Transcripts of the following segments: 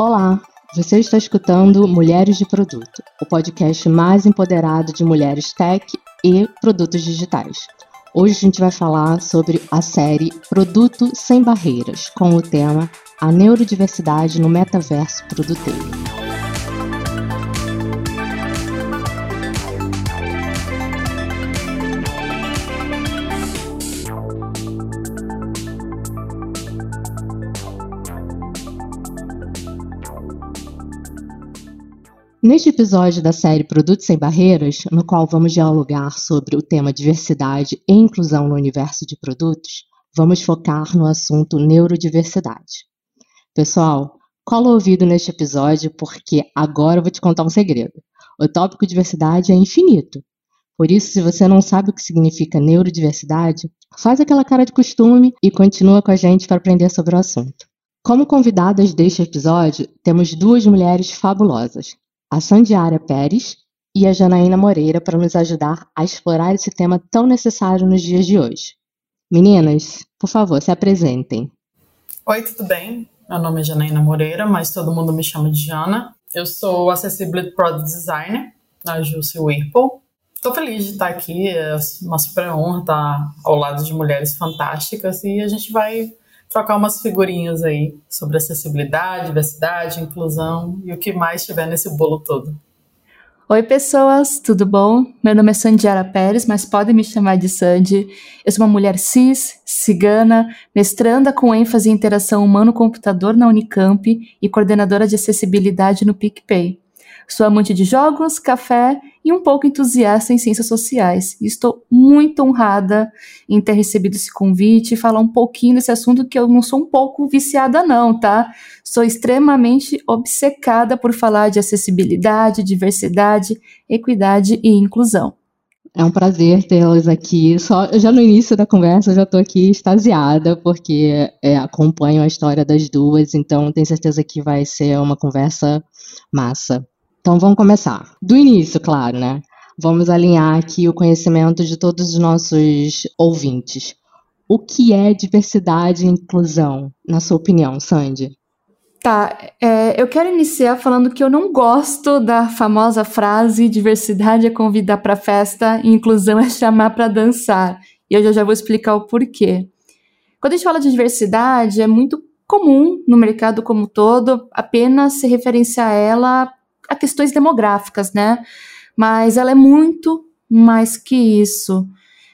Olá, você está escutando Mulheres de Produto, o podcast mais empoderado de mulheres tech e produtos digitais. Hoje a gente vai falar sobre a série Produto Sem Barreiras, com o tema A Neurodiversidade no Metaverso Produteiro. Neste episódio da série Produtos Sem Barreiras, no qual vamos dialogar sobre o tema diversidade e inclusão no universo de produtos, vamos focar no assunto neurodiversidade. Pessoal, cola o ouvido neste episódio porque agora eu vou te contar um segredo. O tópico diversidade é infinito. Por isso, se você não sabe o que significa neurodiversidade, faz aquela cara de costume e continua com a gente para aprender sobre o assunto. Como convidadas deste episódio, temos duas mulheres fabulosas, a Sandiara Pérez e a Janaína Moreira para nos ajudar a explorar esse tema tão necessário nos dias de hoje. Meninas, por favor, se apresentem. Oi, tudo bem? Meu nome é Janaína Moreira, mas todo mundo me chama de Jana. Eu sou Accessibility Product Designer na Jusce Whirlpool. Estou feliz de estar aqui, é uma super honra estar ao lado de mulheres fantásticas e a gente vai trocar umas figurinhas aí sobre acessibilidade, diversidade, inclusão e o que mais tiver nesse bolo todo. Oi, pessoas, tudo bom? Meu nome é Sandiara Pérez, mas podem me chamar de Sandy. Eu sou uma mulher cis, cigana, mestranda com ênfase em interação humano-computador na Unicamp e coordenadora de acessibilidade no PicPay. Sou amante de jogos, café e um pouco entusiasta em ciências sociais. Estou muito honrada em ter recebido esse convite e falar um pouquinho desse assunto que eu não sou um pouco viciada não, tá? Sou extremamente obcecada por falar de acessibilidade, diversidade, equidade e inclusão. É um prazer tê-los aqui. Só já no início da conversa eu já estou aqui extasiada porque é, acompanho a história das duas, então tenho certeza que vai ser uma conversa massa. Então vamos começar. Do início, claro, né? Vamos alinhar aqui o conhecimento de todos os nossos ouvintes. O que é diversidade e inclusão, na sua opinião, Sandy? Tá, é, eu quero iniciar falando que eu não gosto da famosa frase diversidade é convidar para festa e inclusão é chamar para dançar. E eu já, já vou explicar o porquê. Quando a gente fala de diversidade, é muito comum no mercado como todo apenas se referenciar a ela a questões demográficas, né? Mas ela é muito mais que isso.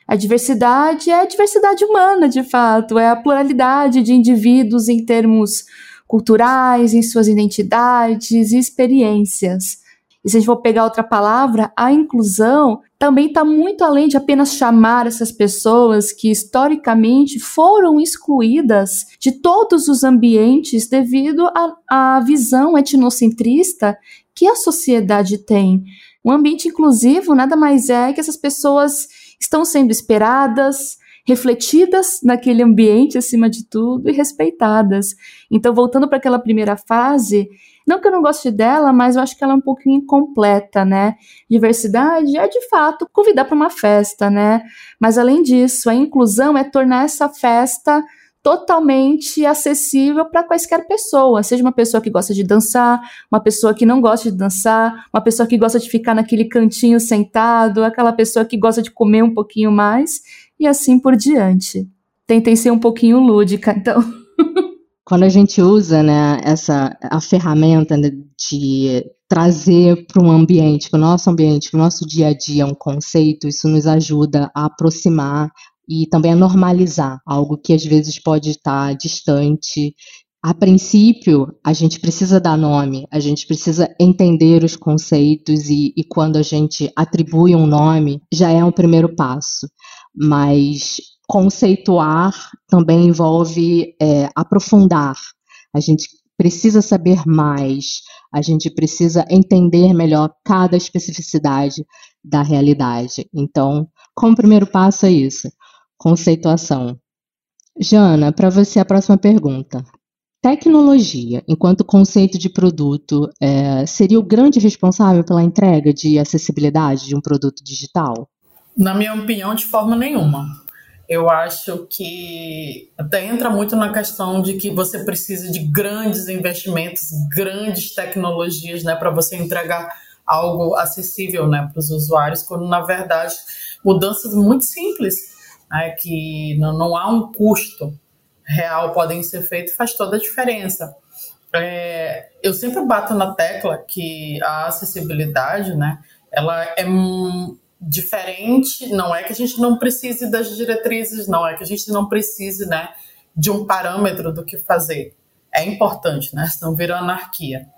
A diversidade é a diversidade humana, de fato, é a pluralidade de indivíduos em termos culturais, em suas identidades e experiências. E se a gente for pegar outra palavra, a inclusão também está muito além de apenas chamar essas pessoas que historicamente foram excluídas de todos os ambientes devido à visão etnocentrista que a sociedade tem. Um ambiente inclusivo nada mais é que essas pessoas estão sendo esperadas, refletidas naquele ambiente acima de tudo e respeitadas. Então, voltando para aquela primeira fase, não que eu não goste dela, mas eu acho que ela é um pouquinho incompleta, né? Diversidade é de fato convidar para uma festa, né? Mas além disso, a inclusão é tornar essa festa totalmente acessível para quaisquer pessoa, seja uma pessoa que gosta de dançar, uma pessoa que não gosta de dançar, uma pessoa que gosta de ficar naquele cantinho sentado, aquela pessoa que gosta de comer um pouquinho mais e assim por diante. Tentei ser um pouquinho lúdica, então. Quando a gente usa, né, essa a ferramenta de trazer para um ambiente, para o nosso ambiente, para o nosso dia a dia um conceito, isso nos ajuda a aproximar e também a normalizar algo que às vezes pode estar distante. A princípio, a gente precisa dar nome, a gente precisa entender os conceitos e, e quando a gente atribui um nome, já é um primeiro passo. Mas conceituar também envolve é, aprofundar. A gente precisa saber mais, a gente precisa entender melhor cada especificidade da realidade. Então, como primeiro passo é isso conceituação. Jana, para você a próxima pergunta. Tecnologia, enquanto conceito de produto, é, seria o grande responsável pela entrega de acessibilidade de um produto digital? Na minha opinião, de forma nenhuma. eu acho que até entra muito na questão de que você precisa de grandes investimentos, grandes tecnologias, né, para você entregar algo acessível, né, para os usuários, quando na verdade mudanças muito simples, né, que não, não há um custo real podem ser feitos faz toda a diferença. É, eu sempre bato na tecla que a acessibilidade, né, ela é diferente, não é que a gente não precise das diretrizes, não é que a gente não precise, né, de um parâmetro do que fazer. É importante, né, senão vira anarquia.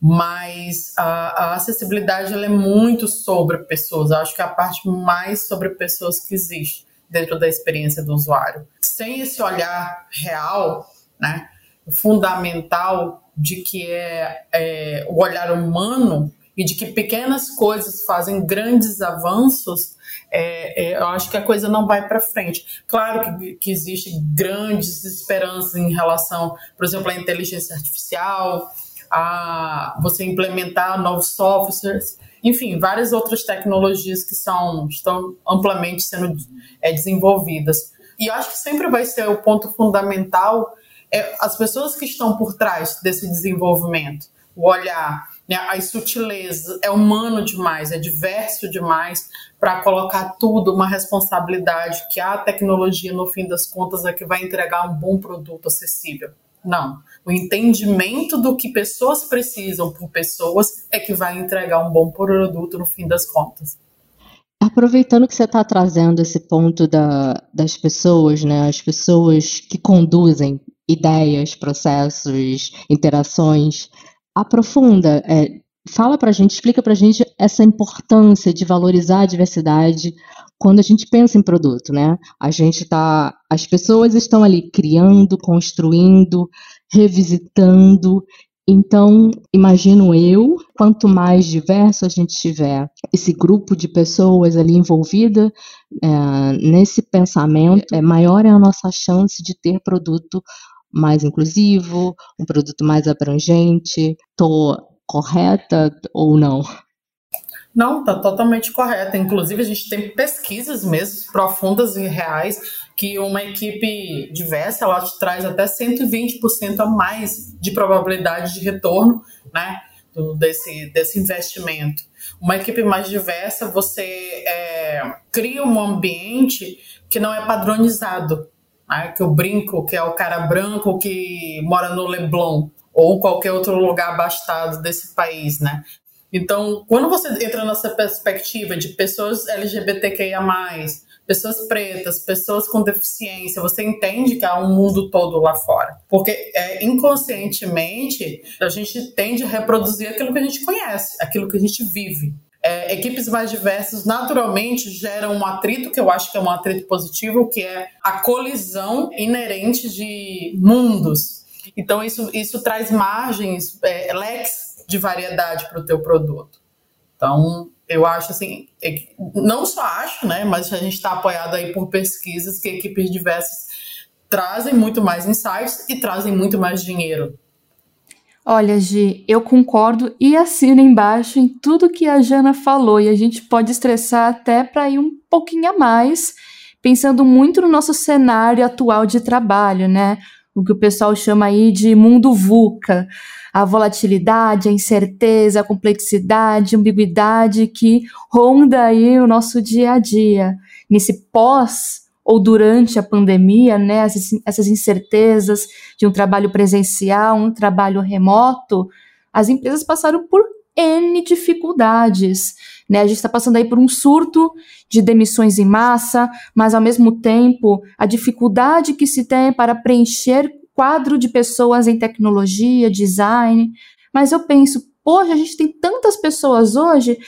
Mas a, a acessibilidade ela é muito sobre pessoas, eu acho que é a parte mais sobre pessoas que existe dentro da experiência do usuário. Sem esse olhar real, né, fundamental de que é, é o olhar humano, e de que pequenas coisas fazem grandes avanços, é, é, eu acho que a coisa não vai para frente. Claro que, que existem grandes esperanças em relação, por exemplo, à inteligência artificial, a você implementar novos softwares, enfim, várias outras tecnologias que são, estão amplamente sendo é, desenvolvidas. E eu acho que sempre vai ser o ponto fundamental é, as pessoas que estão por trás desse desenvolvimento, o olhar né, as sutilezas, é humano demais, é diverso demais para colocar tudo uma responsabilidade que a tecnologia, no fim das contas, é que vai entregar um bom produto acessível. Não. O entendimento do que pessoas precisam por pessoas é que vai entregar um bom produto no fim das contas. Aproveitando que você está trazendo esse ponto da, das pessoas, né, as pessoas que conduzem ideias, processos, interações, aprofunda, é, fala para a gente, explica para a gente essa importância de valorizar a diversidade quando a gente pensa em produto, né? A gente tá, as pessoas estão ali criando, construindo, revisitando. Então, imagino eu, quanto mais diverso a gente tiver esse grupo de pessoas ali envolvida é, nesse pensamento, é maior é a nossa chance de ter produto mais inclusivo, um produto mais abrangente? Estou correta ou não? Não, está totalmente correta. Inclusive, a gente tem pesquisas mesmo profundas e reais que uma equipe diversa ela te traz até 120% a mais de probabilidade de retorno, né? Desse, desse investimento. Uma equipe mais diversa, você é, cria um ambiente que não é padronizado né, que eu brinco que é o cara branco que mora no Leblon ou qualquer outro lugar abastado desse país, né? Então, quando você entra nessa perspectiva de pessoas LGBTQIA+, pessoas pretas, pessoas com deficiência, você entende que há um mundo todo lá fora. Porque é, inconscientemente a gente tende a reproduzir aquilo que a gente conhece, aquilo que a gente vive é, equipes mais diversas naturalmente geram um atrito, que eu acho que é um atrito positivo, que é a colisão inerente de mundos. Então, isso, isso traz margens, é, leques de variedade para o teu produto. Então, eu acho assim, é, não só acho, né, mas a gente está apoiado aí por pesquisas que equipes diversas trazem muito mais insights e trazem muito mais dinheiro Olha, Gi, eu concordo e assino embaixo em tudo que a Jana falou, e a gente pode estressar até para ir um pouquinho a mais, pensando muito no nosso cenário atual de trabalho, né? O que o pessoal chama aí de mundo VUCA. A volatilidade, a incerteza, a complexidade, a ambiguidade que ronda aí o nosso dia a dia. Nesse pós ou durante a pandemia, né, essas, essas incertezas de um trabalho presencial, um trabalho remoto, as empresas passaram por N dificuldades. Né? A gente está passando aí por um surto de demissões em massa, mas ao mesmo tempo a dificuldade que se tem para preencher quadro de pessoas em tecnologia, design. Mas eu penso, poxa, a gente tem tantas pessoas hoje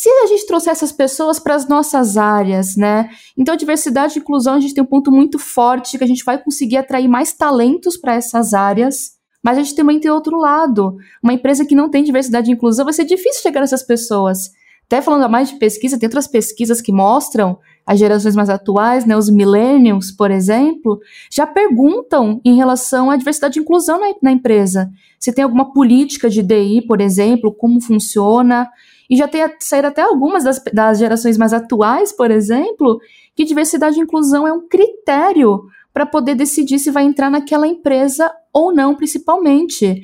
se a gente trouxer essas pessoas para as nossas áreas, né? Então, diversidade e inclusão, a gente tem um ponto muito forte que a gente vai conseguir atrair mais talentos para essas áreas. Mas a gente também tem outro lado. Uma empresa que não tem diversidade e inclusão vai ser difícil chegar nessas pessoas. Até falando a mais de pesquisa, tem outras pesquisas que mostram as gerações mais atuais, né, os millennials, por exemplo, já perguntam em relação à diversidade e inclusão na, na empresa. Se tem alguma política de DI, por exemplo, como funciona, E já tem saído até algumas das, das gerações mais atuais, por exemplo, que diversidade e inclusão é um critério para poder decidir se vai entrar naquela empresa ou não, principalmente.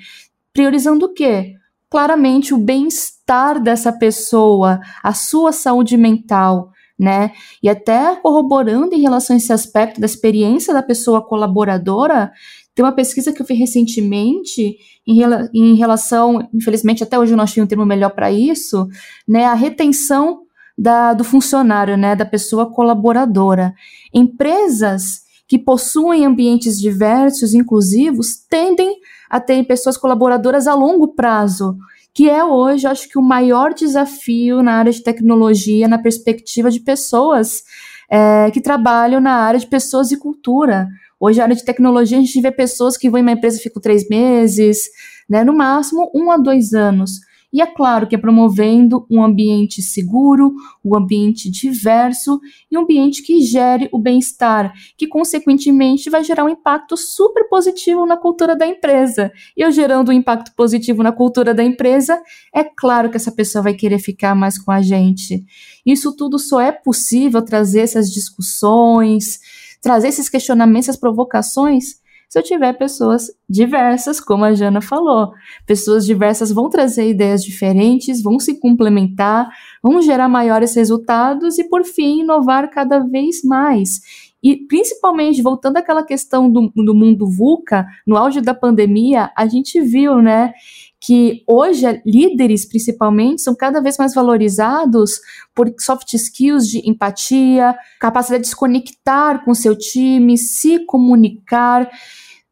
Priorizando o quê? Claramente o bem-estar dessa pessoa, a sua saúde mental, né? E até corroborando em relação a esse aspecto da experiência da pessoa colaboradora, tem uma pesquisa que eu fiz recentemente em, em relação, infelizmente até hoje eu não achei um termo melhor para isso, né? A retenção da, do funcionário, né? Da pessoa colaboradora. Empresas que possuem ambientes diversos, inclusivos, tendem a ter pessoas colaboradoras a longo prazo, que é hoje, acho que, o maior desafio na área de tecnologia, na perspectiva de pessoas é, que trabalham na área de pessoas e cultura. Hoje, na área de tecnologia, a gente vê pessoas que vão em uma empresa ficam três meses, né, no máximo um a dois anos. E é claro que é promovendo um ambiente seguro, um ambiente diverso e um ambiente que gere o bem-estar, que consequentemente vai gerar um impacto super positivo na cultura da empresa. E eu gerando um impacto positivo na cultura da empresa, é claro que essa pessoa vai querer ficar mais com a gente. Isso tudo só é possível trazer essas discussões, trazer esses questionamentos, essas provocações se eu tiver pessoas diversas, como a Jana falou. Pessoas diversas vão trazer ideias diferentes, vão se complementar, vão gerar maiores resultados e, por fim, inovar cada vez mais. E principalmente, voltando àquela questão do, do mundo VUCA, no auge da pandemia, a gente viu, né, que hoje líderes, principalmente, são cada vez mais valorizados por soft skills de empatia, capacidade de se conectar com seu time, se comunicar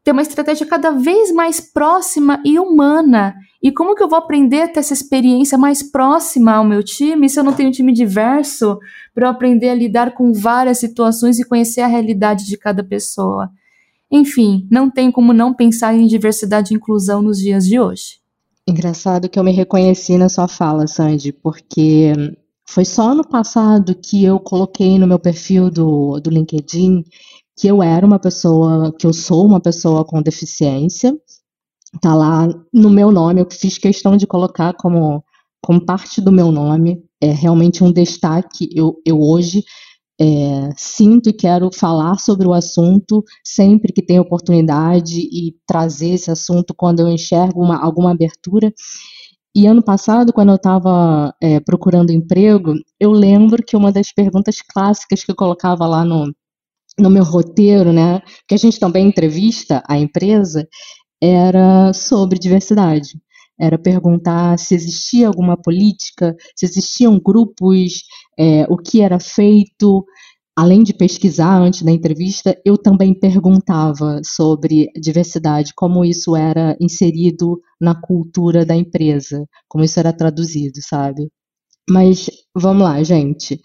ter uma estratégia cada vez mais próxima e humana. E como que eu vou aprender a ter essa experiência mais próxima ao meu time se eu não tenho um time diverso para eu aprender a lidar com várias situações e conhecer a realidade de cada pessoa? Enfim, não tem como não pensar em diversidade e inclusão nos dias de hoje. Engraçado que eu me reconheci na sua fala, Sandy, porque foi só no passado que eu coloquei no meu perfil do, do LinkedIn que eu era uma pessoa, que eu sou uma pessoa com deficiência. Tá lá no meu nome, eu fiz questão de colocar como, como parte do meu nome. É realmente um destaque. Eu, eu hoje é, sinto e quero falar sobre o assunto sempre que tenho oportunidade e trazer esse assunto quando eu enxergo uma, alguma abertura. E ano passado, quando eu estava é, procurando emprego, eu lembro que uma das perguntas clássicas que eu colocava lá no, no meu roteiro, né, que a gente também entrevista a empresa, era sobre diversidade. Era perguntar se existia alguma política, se existiam grupos, é, o que era feito. Além de pesquisar antes da entrevista, eu também perguntava sobre diversidade, como isso era inserido na cultura da empresa, como isso era traduzido, sabe? Mas vamos lá, gente.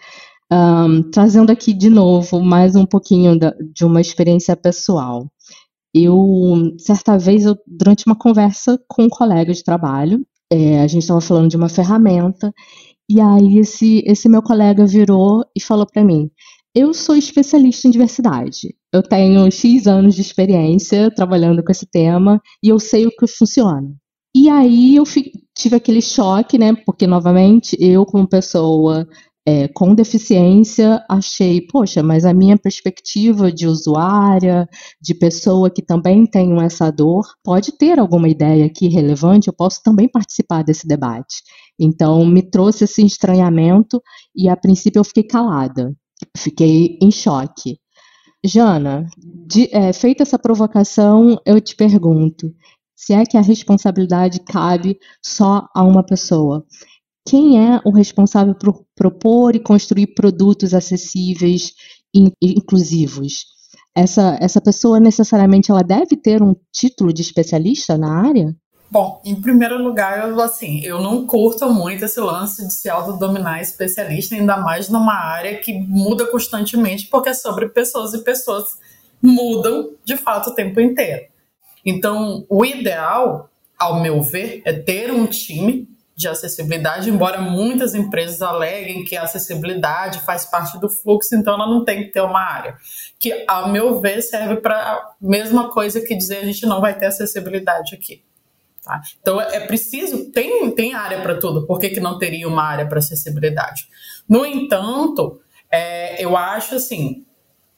Um, trazendo aqui de novo mais um pouquinho da, de uma experiência pessoal. Eu, certa vez, eu, durante uma conversa com um colega de trabalho, é, a gente estava falando de uma ferramenta, e aí esse, esse meu colega virou e falou para mim: Eu sou especialista em diversidade. Eu tenho X anos de experiência trabalhando com esse tema e eu sei o que funciona. E aí eu tive aquele choque, né? Porque, novamente, eu, como pessoa é, com deficiência, achei, poxa, mas a minha perspectiva de usuária, de pessoa que também tem essa dor, pode ter alguma ideia aqui relevante, eu posso também participar desse debate. Então, me trouxe esse estranhamento e, a princípio, eu fiquei calada, fiquei em choque. Jana, de, é, feita essa provocação, eu te pergunto: se é que a responsabilidade cabe só a uma pessoa? quem é o responsável por propor e construir produtos acessíveis e inclusivos? Essa, essa pessoa necessariamente ela deve ter um título de especialista na área? Bom, em primeiro lugar, eu, assim, eu não curto muito esse lance de se autodominar especialista, ainda mais numa área que muda constantemente, porque é sobre pessoas e pessoas mudam de fato o tempo inteiro. Então, o ideal, ao meu ver, é ter um time de acessibilidade, embora muitas empresas aleguem que a acessibilidade faz parte do fluxo, então ela não tem que ter uma área. Que, a meu ver, serve para a mesma coisa que dizer a gente não vai ter acessibilidade aqui. Tá? Então é preciso, tem, tem área para tudo, por que, que não teria uma área para acessibilidade? No entanto, é, eu acho assim,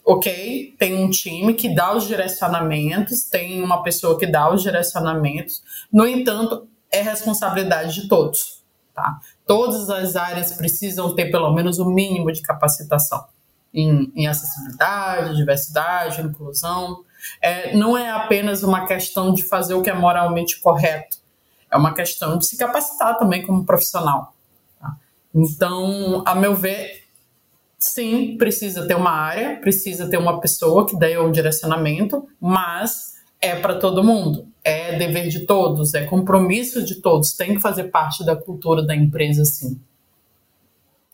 ok, tem um time que dá os direcionamentos, tem uma pessoa que dá os direcionamentos, no entanto, é responsabilidade de todos. Tá? Todas as áreas precisam ter pelo menos o um mínimo de capacitação em, em acessibilidade, diversidade, inclusão. É, não é apenas uma questão de fazer o que é moralmente correto, é uma questão de se capacitar também como profissional. Tá? Então, a meu ver, sim, precisa ter uma área, precisa ter uma pessoa que dê o direcionamento, mas é para todo mundo, é dever de todos, é compromisso de todos, tem que fazer parte da cultura da empresa, sim.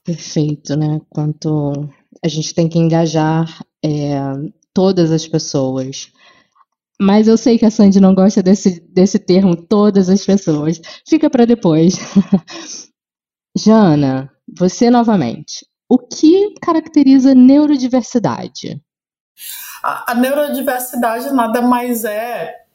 Perfeito, né? Quanto a gente tem que engajar é, todas as pessoas. Mas eu sei que a Sandy não gosta desse, desse termo, todas as pessoas. Fica para depois. Jana, você novamente. O que caracteriza neurodiversidade? A, a neurodiversidade nada mais é,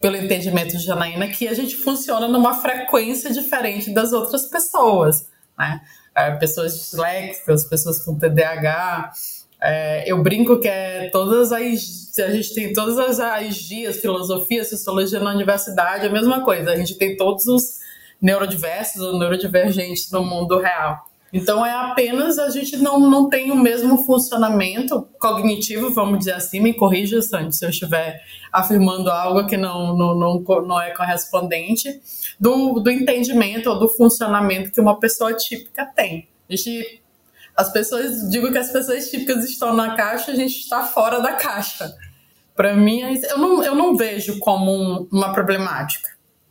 pelo entendimento de Janaína, que a gente funciona numa frequência diferente das outras pessoas. Né? É, pessoas disléxicas, pessoas com TDAH. É, eu brinco que é todas as. A gente tem todas as, as dias, filosofia, sociologia na universidade, é a mesma coisa. A gente tem todos os neurodiversos ou neurodivergentes no mundo real. Então é apenas a gente não, não tem o mesmo funcionamento cognitivo, vamos dizer assim, me corrija, Sandy, se eu estiver afirmando algo que não, não, não, não é correspondente, do, do entendimento ou do funcionamento que uma pessoa típica tem. A gente, as pessoas, digo que as pessoas típicas estão na caixa, a gente está fora da caixa. Para mim, eu não, eu não vejo como um, uma problemática,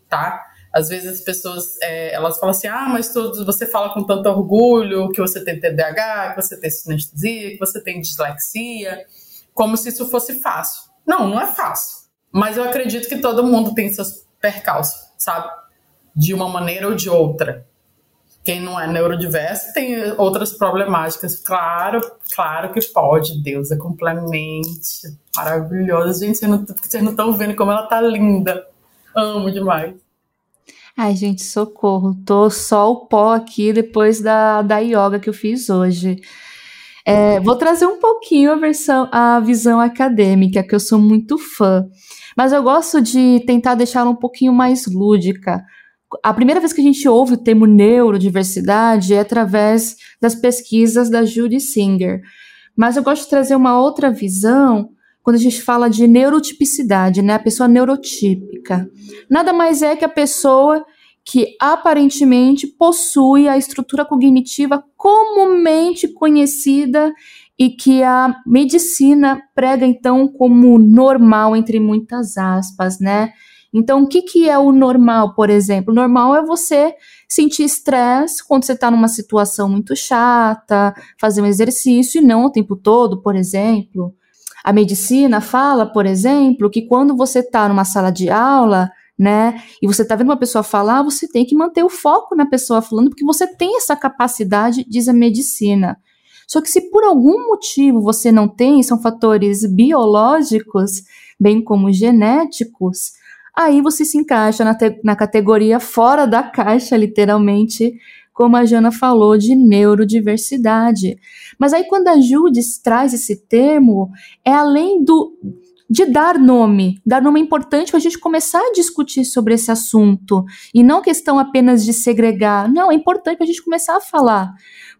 tá? Às vezes as pessoas é, elas falam assim: ah, mas tu, você fala com tanto orgulho que você tem TDAH, que você tem sinestesia, que você tem dislexia, como se isso fosse fácil. Não, não é fácil. Mas eu acredito que todo mundo tem seus percalços, sabe? De uma maneira ou de outra. Quem não é neurodiverso tem outras problemáticas. Claro, claro que pode. Deus é complemente maravilhosa. Gente, vocês não estão vendo como ela tá linda. Amo demais. Ai, gente, socorro. Tô só o pó aqui depois da, da yoga que eu fiz hoje. É, vou trazer um pouquinho a, versão, a visão acadêmica, que eu sou muito fã. Mas eu gosto de tentar deixá-la um pouquinho mais lúdica. A primeira vez que a gente ouve o termo neurodiversidade é através das pesquisas da Judy Singer. Mas eu gosto de trazer uma outra visão quando a gente fala de neurotipicidade, né? A pessoa neurotípica. Nada mais é que a pessoa que aparentemente possui a estrutura cognitiva comumente conhecida e que a medicina prega então como normal entre muitas aspas, né? Então, o que, que é o normal, por exemplo? O normal é você sentir estresse quando você está numa situação muito chata, fazer um exercício e não o tempo todo, por exemplo. A medicina fala, por exemplo, que quando você está numa sala de aula, né, e você está vendo uma pessoa falar, você tem que manter o foco na pessoa falando, porque você tem essa capacidade, diz a medicina. Só que se por algum motivo você não tem, são fatores biológicos, bem como genéticos, aí você se encaixa na, na categoria fora da caixa, literalmente, como a Jana falou, de neurodiversidade. Mas aí quando a Judes traz esse termo, é além do de dar nome. Dar nome é importante para a gente começar a discutir sobre esse assunto. E não questão apenas de segregar. Não, é importante para a gente começar a falar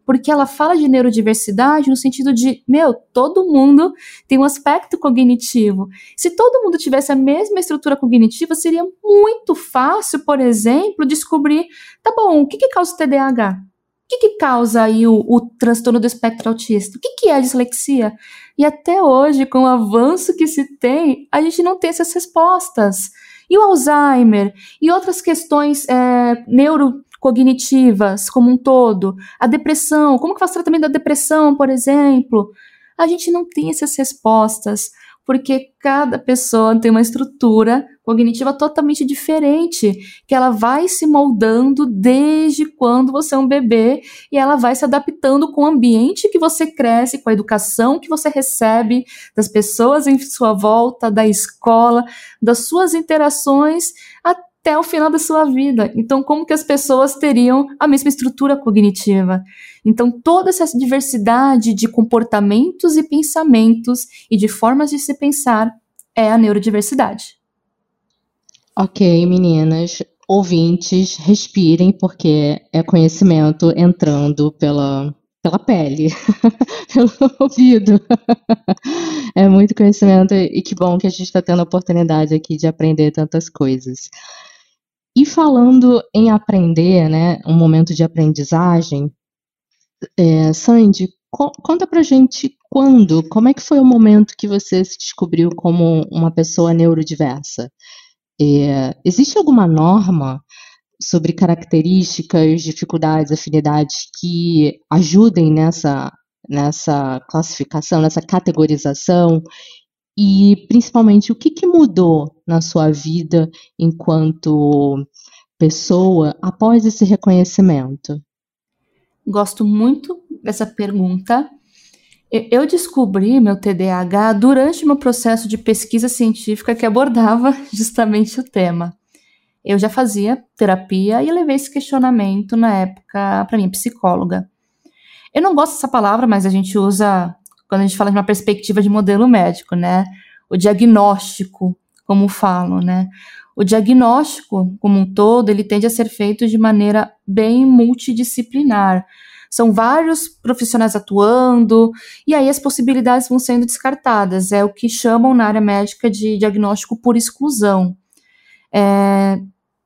porque ela fala de neurodiversidade no sentido de, meu, todo mundo tem um aspecto cognitivo. Se todo mundo tivesse a mesma estrutura cognitiva, seria muito fácil, por exemplo, descobrir, tá bom, o que, que causa o TDAH? O que, que causa aí o, o, transtorno do espectro autista? O que, que é a dislexia? E até hoje, com o avanço que se tem, a gente não tem essas respostas. E o Alzheimer? E outras questões é, neuro cognitivas como um todo, a depressão, como que faz o tratamento da depressão, por exemplo? A gente não tem essas respostas, porque cada pessoa tem uma estrutura cognitiva totalmente diferente, que ela vai se moldando desde quando você é um bebê e ela vai se adaptando com o ambiente que você cresce, com a educação que você recebe das pessoas em sua volta, da escola, das suas interações, até o final da sua vida. Então, como que as pessoas teriam a mesma estrutura cognitiva? Então, toda essa diversidade de comportamentos e pensamentos e de formas de se pensar é a neurodiversidade. Ok, meninas, ouvintes, respirem, porque é conhecimento entrando pela, pela pele, pelo ouvido. é muito conhecimento e que bom que a gente está tendo a oportunidade aqui de aprender tantas coisas. E falando em aprender, né, um momento de aprendizagem, é, Sandy, co conta pra gente quando, como é que foi o momento que você se descobriu como uma pessoa neurodiversa? É, existe alguma norma sobre características, dificuldades, afinidades que ajudem nessa, nessa classificação, nessa categorização? E, principalmente, o que, que mudou na sua vida enquanto pessoa após esse reconhecimento? Gosto muito dessa pergunta. Eu descobri meu TDAH durante meu processo de pesquisa científica que abordava justamente o tema eu já fazia terapia e levei esse questionamento na época para minha psicóloga. Eu não gosto dessa palavra, mas a gente usa quando a gente fala de uma perspectiva de modelo médico, né? O diagnóstico, como falo, né? O diagnóstico, como um todo, ele tende a ser feito de maneira bem multidisciplinar. São vários profissionais atuando, e aí as possibilidades vão sendo descartadas. É o que chamam na área médica de diagnóstico por exclusão. É,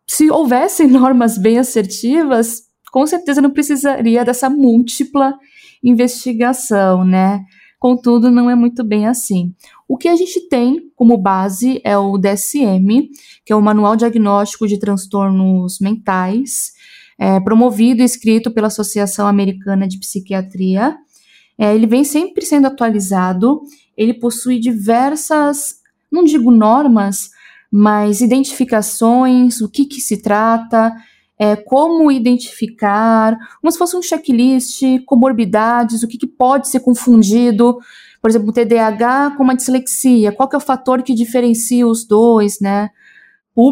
se houvessem normas bem assertivas, com certeza não precisaria dessa múltipla investigação, né? Contudo, não é muito bem assim. O que a gente tem como base é o DSM, que é o Manual Diagnóstico de Transtornos Mentais, é, promovido e escrito pela Associação Americana de Psiquiatria. É, ele vem sempre sendo atualizado, ele possui diversas, não digo normas, mas identificações, o que, que se trata, é, como identificar, como se fosse um checklist, comorbidades, o que, que pode ser confundido, por exemplo, o TDAH com uma dislexia, qual que é o fator que diferencia os dois, né?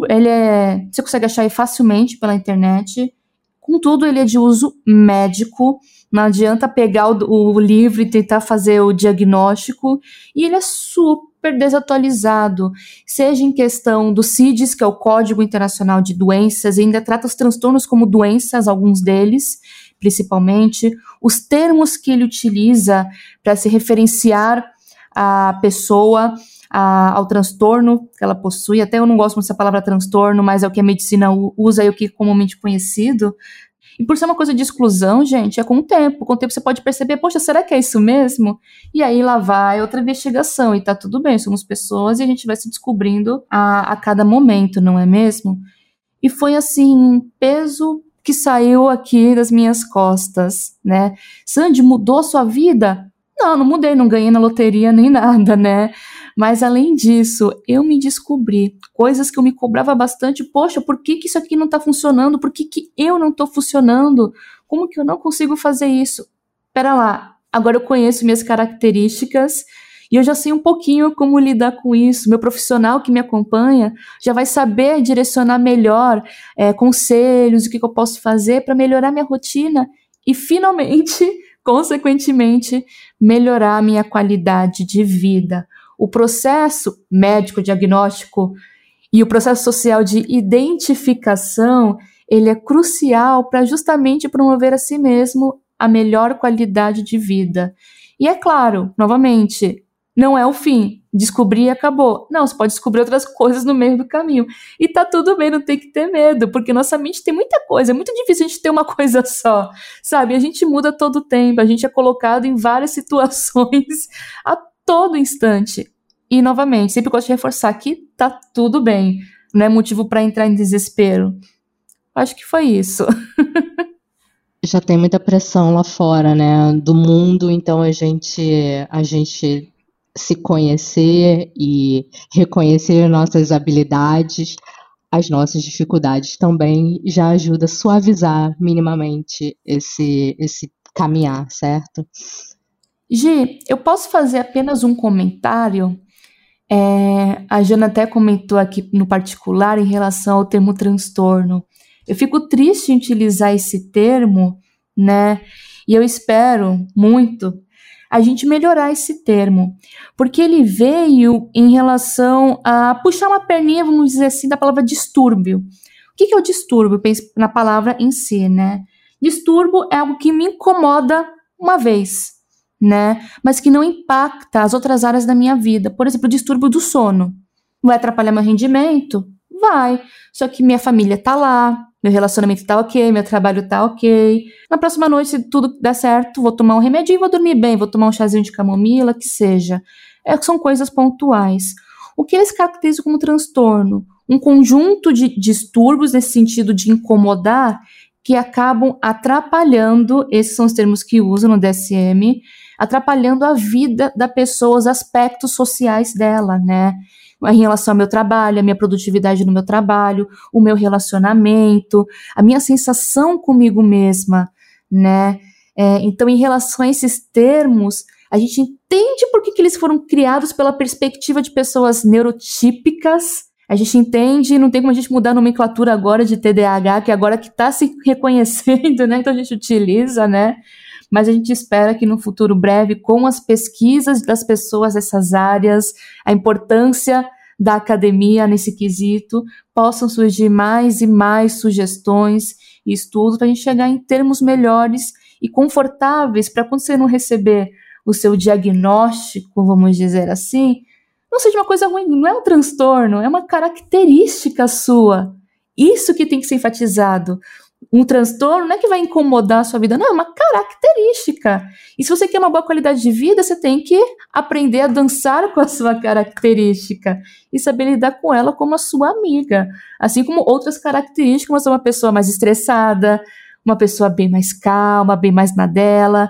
Ele é, você consegue achar aí facilmente pela internet, contudo, ele é de uso médico, não adianta pegar o, o livro e tentar fazer o diagnóstico, e ele é super desatualizado, seja em questão do CIDES, que é o Código Internacional de Doenças, e ainda trata os transtornos como doenças, alguns deles, principalmente, os termos que ele utiliza para se referenciar a pessoa, a, ao transtorno que ela possui. Até eu não gosto dessa palavra transtorno, mas é o que a medicina usa e o que é comumente conhecido. E por ser uma coisa de exclusão, gente, é com o tempo. Com o tempo você pode perceber, poxa, será que é isso mesmo? E aí lá vai outra investigação e tá tudo bem, somos pessoas e a gente vai se descobrindo a, a cada momento, não é mesmo? E foi assim, um peso que saiu aqui das minhas costas, né? Sandy, mudou sua vida? Não, não mudei, não ganhei na loteria nem nada, né? Mas além disso, eu me descobri coisas que eu me cobrava bastante. Poxa, por que, que isso aqui não está funcionando? Por que, que eu não estou funcionando? Como que eu não consigo fazer isso? Pera lá, agora eu conheço minhas características e eu já sei um pouquinho como lidar com isso. Meu profissional que me acompanha já vai saber direcionar melhor é, conselhos, o que, que eu posso fazer para melhorar minha rotina e finalmente, consequentemente, melhorar a minha qualidade de vida o processo médico diagnóstico e o processo social de identificação, ele é crucial para justamente promover a si mesmo a melhor qualidade de vida. E é claro, novamente, não é o fim. Descobrir e acabou. Não, você pode descobrir outras coisas no meio do caminho. E tá tudo bem, não tem que ter medo, porque nossa mente tem muita coisa. É muito difícil a gente ter uma coisa só, sabe? A gente muda todo o tempo, a gente é colocado em várias situações a todo instante. E, novamente, sempre gosto de reforçar que tá tudo bem. Não é motivo para entrar em desespero. Acho que foi isso. Já tem muita pressão lá fora, né, do mundo, então a gente, a gente se conhecer e reconhecer nossas habilidades, as nossas dificuldades também já ajuda a suavizar minimamente esse, esse caminhar, certo? Gi, eu posso fazer apenas um comentário? É, a Jana até comentou aqui no particular em relação ao termo transtorno. Eu fico triste em utilizar esse termo, né? E eu espero muito a gente melhorar esse termo, porque ele veio em relação a puxar uma perninha, vamos dizer assim, da palavra distúrbio. O que é o distúrbio? Na palavra em si, né? Distúrbio é algo que me incomoda uma vez, né? Mas que não impacta as outras áreas da minha vida. Por exemplo, o distúrbio do sono. Vai atrapalhar meu rendimento? Vai. Só que minha família tá lá, meu relacionamento tá ok, meu trabalho tá ok. Na próxima noite, se tudo der certo, vou tomar um remédio e vou dormir bem, vou tomar um chazinho de camomila, que seja. É, são coisas pontuais. O que eles caracterizam como transtorno? Um conjunto de distúrbios nesse sentido de incomodar que acabam atrapalhando, esses são os termos que usam no DSM, atrapalhando a vida da pessoa, os aspectos sociais dela, né? em relação ao meu trabalho, a minha produtividade no meu trabalho, o meu relacionamento, a minha sensação comigo mesma, né? É, então, em relação a esses termos, a gente entende por que, que eles foram criados pela perspectiva de pessoas neurotípicas. A gente entende, não tem como a gente mudar a nomenclatura agora de TDAH, que agora que está se reconhecendo, né? Então a gente utiliza, né? Mas a gente espera que no futuro breve, com as pesquisas das pessoas dessas áreas, a importância da academia nesse quesito, possam surgir mais e mais sugestões e estudos para a gente chegar em termos melhores e confortáveis para quando você não receber o seu diagnóstico, vamos dizer assim, não seja uma coisa ruim, não é um transtorno, é uma característica sua. Isso que tem que ser enfatizado um transtorno não é que vai incomodar a sua vida, não, é uma característica. E se você quer uma boa qualidade de vida, você tem que aprender a dançar com a sua característica e saber lidar com ela como a sua amiga. Assim como outras características, como ser uma pessoa mais estressada, uma pessoa bem mais calma, bem mais na dela.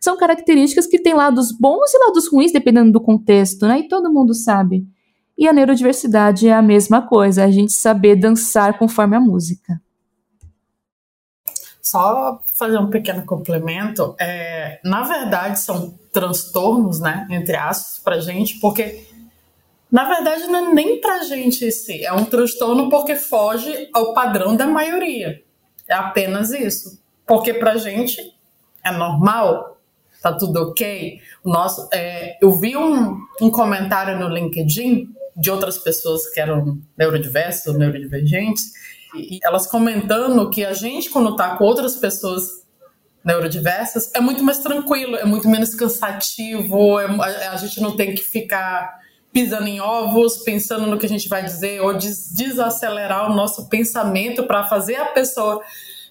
São características que têm lados bons e lados ruins, dependendo do contexto, né? E todo mundo sabe. E a neurodiversidade é a mesma coisa, a gente saber dançar conforme a música. Só fazer um pequeno complemento, é, na verdade são transtornos, né, entre aspas, pra gente, porque na verdade não é nem pra gente esse, é um transtorno porque foge ao padrão da maioria. É apenas isso. Porque pra gente é normal, tá tudo ok. Nosso, é, eu vi um, um comentário no LinkedIn de outras pessoas que eram neurodiversos, neurodivergentes, e elas comentando que a gente, quando tá com outras pessoas neurodiversas, é muito mais tranquilo, é muito menos cansativo, é, a, a, gente não tem que ficar pisando em ovos, pensando no que a gente vai dizer, ou des desacelerar o nosso pensamento para fazer a pessoa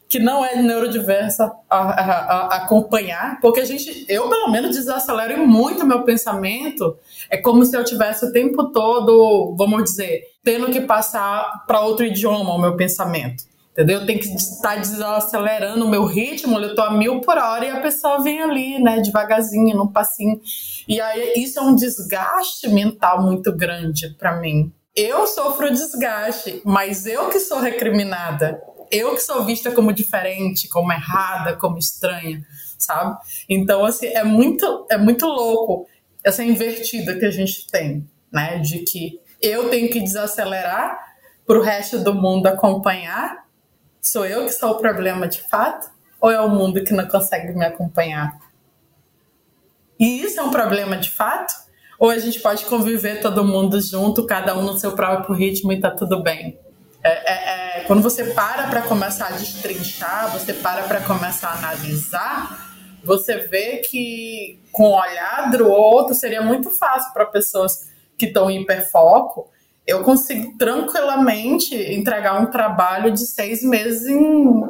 que não é neurodiversa a, a, acompanhar, porque a gente, eu pelo menos desacelero muito meu pensamento. É como se eu tivesse o tempo todo, vamos dizer, tendo que passar para outro idioma o meu pensamento. Entendeu? Eu tenho que estar desacelerando o meu ritmo, eu estou a mil por hora e a pessoa vem ali, né, devagarzinho, num passinho. E aí isso é um desgaste mental muito grande para mim. Eu sofro desgaste, mas eu que sou recriminada eu que sou vista como diferente, como errada, como estranha, sabe? Então, assim, é muito, é muito louco essa invertida que a gente tem, né? De que eu tenho que desacelerar para o resto do mundo acompanhar. Sou eu que sou o problema de fato? Ou é o mundo que não consegue me acompanhar? E isso é um problema de fato? Ou a gente pode conviver todo mundo junto, cada um no seu próprio ritmo e tá tudo bem? É, é, é, quando você para para começar a destrinchar, você para para começar a analisar, você vê que com o olhar do outro seria muito fácil para pessoas que estão em hiperfoco. Eu consigo tranquilamente entregar um trabalho de seis meses em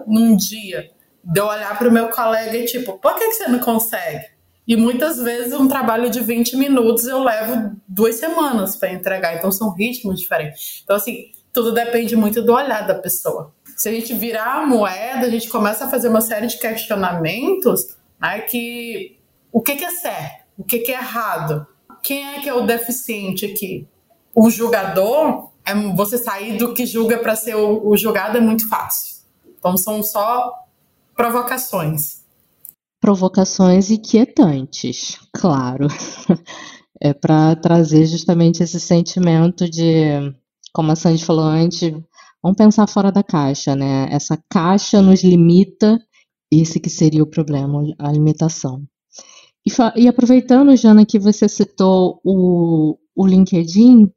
num dia. De eu olhar para o meu colega e tipo, por que, que você não consegue? E muitas vezes um trabalho de 20 minutos eu levo duas semanas para entregar. Então são ritmos diferentes. Então, assim, tudo depende muito do olhar da pessoa. Se a gente virar a moeda, a gente começa a fazer uma série de questionamentos, né, que o que, que é certo, o que, que é errado, quem é que é o deficiente aqui? O julgador, é você sair do que julga para ser o, o julgado é muito fácil. Então são só provocações. Provocações inquietantes, claro. é para trazer justamente esse sentimento de, como a Sandy falou antes, vamos pensar fora da caixa, né? Essa caixa nos limita, esse que seria o problema, a limitação. E, e aproveitando, Jana, que você citou o, o LinkedIn,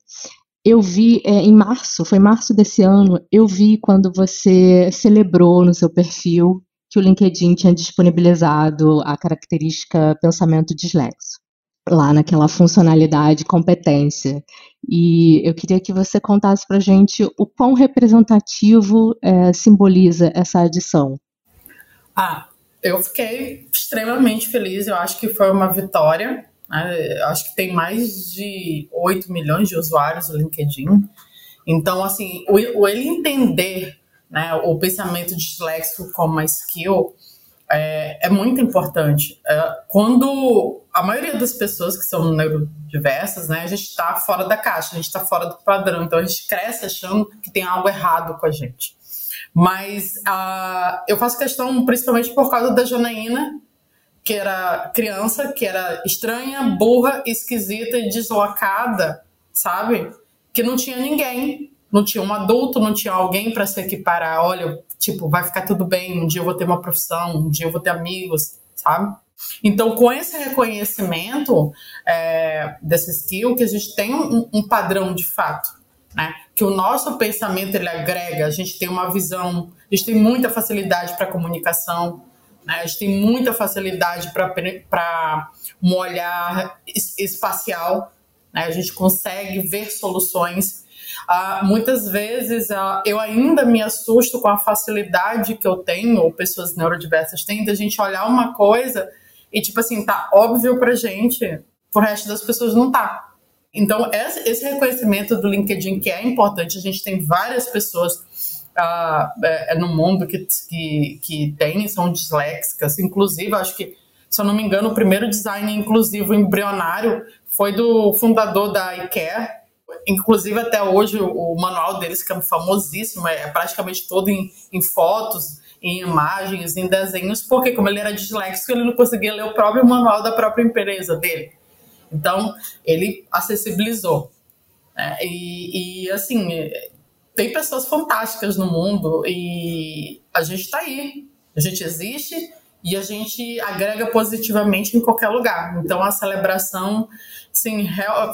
eu vi é, em março, foi março desse ano, eu vi quando você celebrou no seu perfil que o LinkedIn tinha disponibilizado a característica pensamento dislexo, lá naquela funcionalidade competência. E eu queria que você contasse para gente o quão representativo é, simboliza essa adição. Ah, eu fiquei extremamente feliz, eu acho que foi uma vitória né? Acho que tem mais de 8 milhões de usuários no LinkedIn. Então, assim, o, ele entender né, o pensamento disléxico como uma skill é, é muito importante. É, quando a maioria das pessoas que são neurodiversas, né, a gente está fora da caixa, a gente está fora do padrão, então a gente cresce achando que tem algo errado com a gente. Mas uh, eu faço questão, principalmente por causa da Janaína, que era criança, que era estranha, burra, esquisita e deslocada, sabe? Que não tinha ninguém, não tinha um adulto, não tinha alguém para se equiparar. Olha, tipo, vai ficar tudo bem, um dia eu vou ter uma profissão, um dia eu vou ter amigos, sabe? Então, com esse reconhecimento é, dessa skill, que a gente tem um, um padrão de fato, né? Que o nosso pensamento ele agrega, a gente tem uma visão, a gente tem muita facilidade para comunicação, né? A gente tem muita facilidade para um olhar espacial, né? a gente consegue ver soluções. Uh, muitas vezes uh, eu ainda me assusto com a facilidade que eu tenho, ou pessoas neurodiversas têm, da gente olhar uma coisa e, tipo assim, tá óbvio pra gente, pro resto das pessoas não tá. Então, esse reconhecimento do LinkedIn que é importante, a gente tem várias pessoas uh, no mundo que, que, que tem, são disléxicas. Inclusive, acho que, se eu não me engano, o primeiro design inclusivo embrionário foi do fundador da IKEA. Inclusive, até hoje, o manual deles, que é famosíssimo, é praticamente todo em, em fotos, em imagens, em desenhos, porque como ele era disléxico, ele não conseguia ler o próprio manual da própria empresa dele. Então, ele acessibilizou. É, e, e, assim, tem pessoas fantásticas no mundo e a gente está aí, a gente existe e a gente agrega positivamente em qualquer lugar. Então a celebração, sim,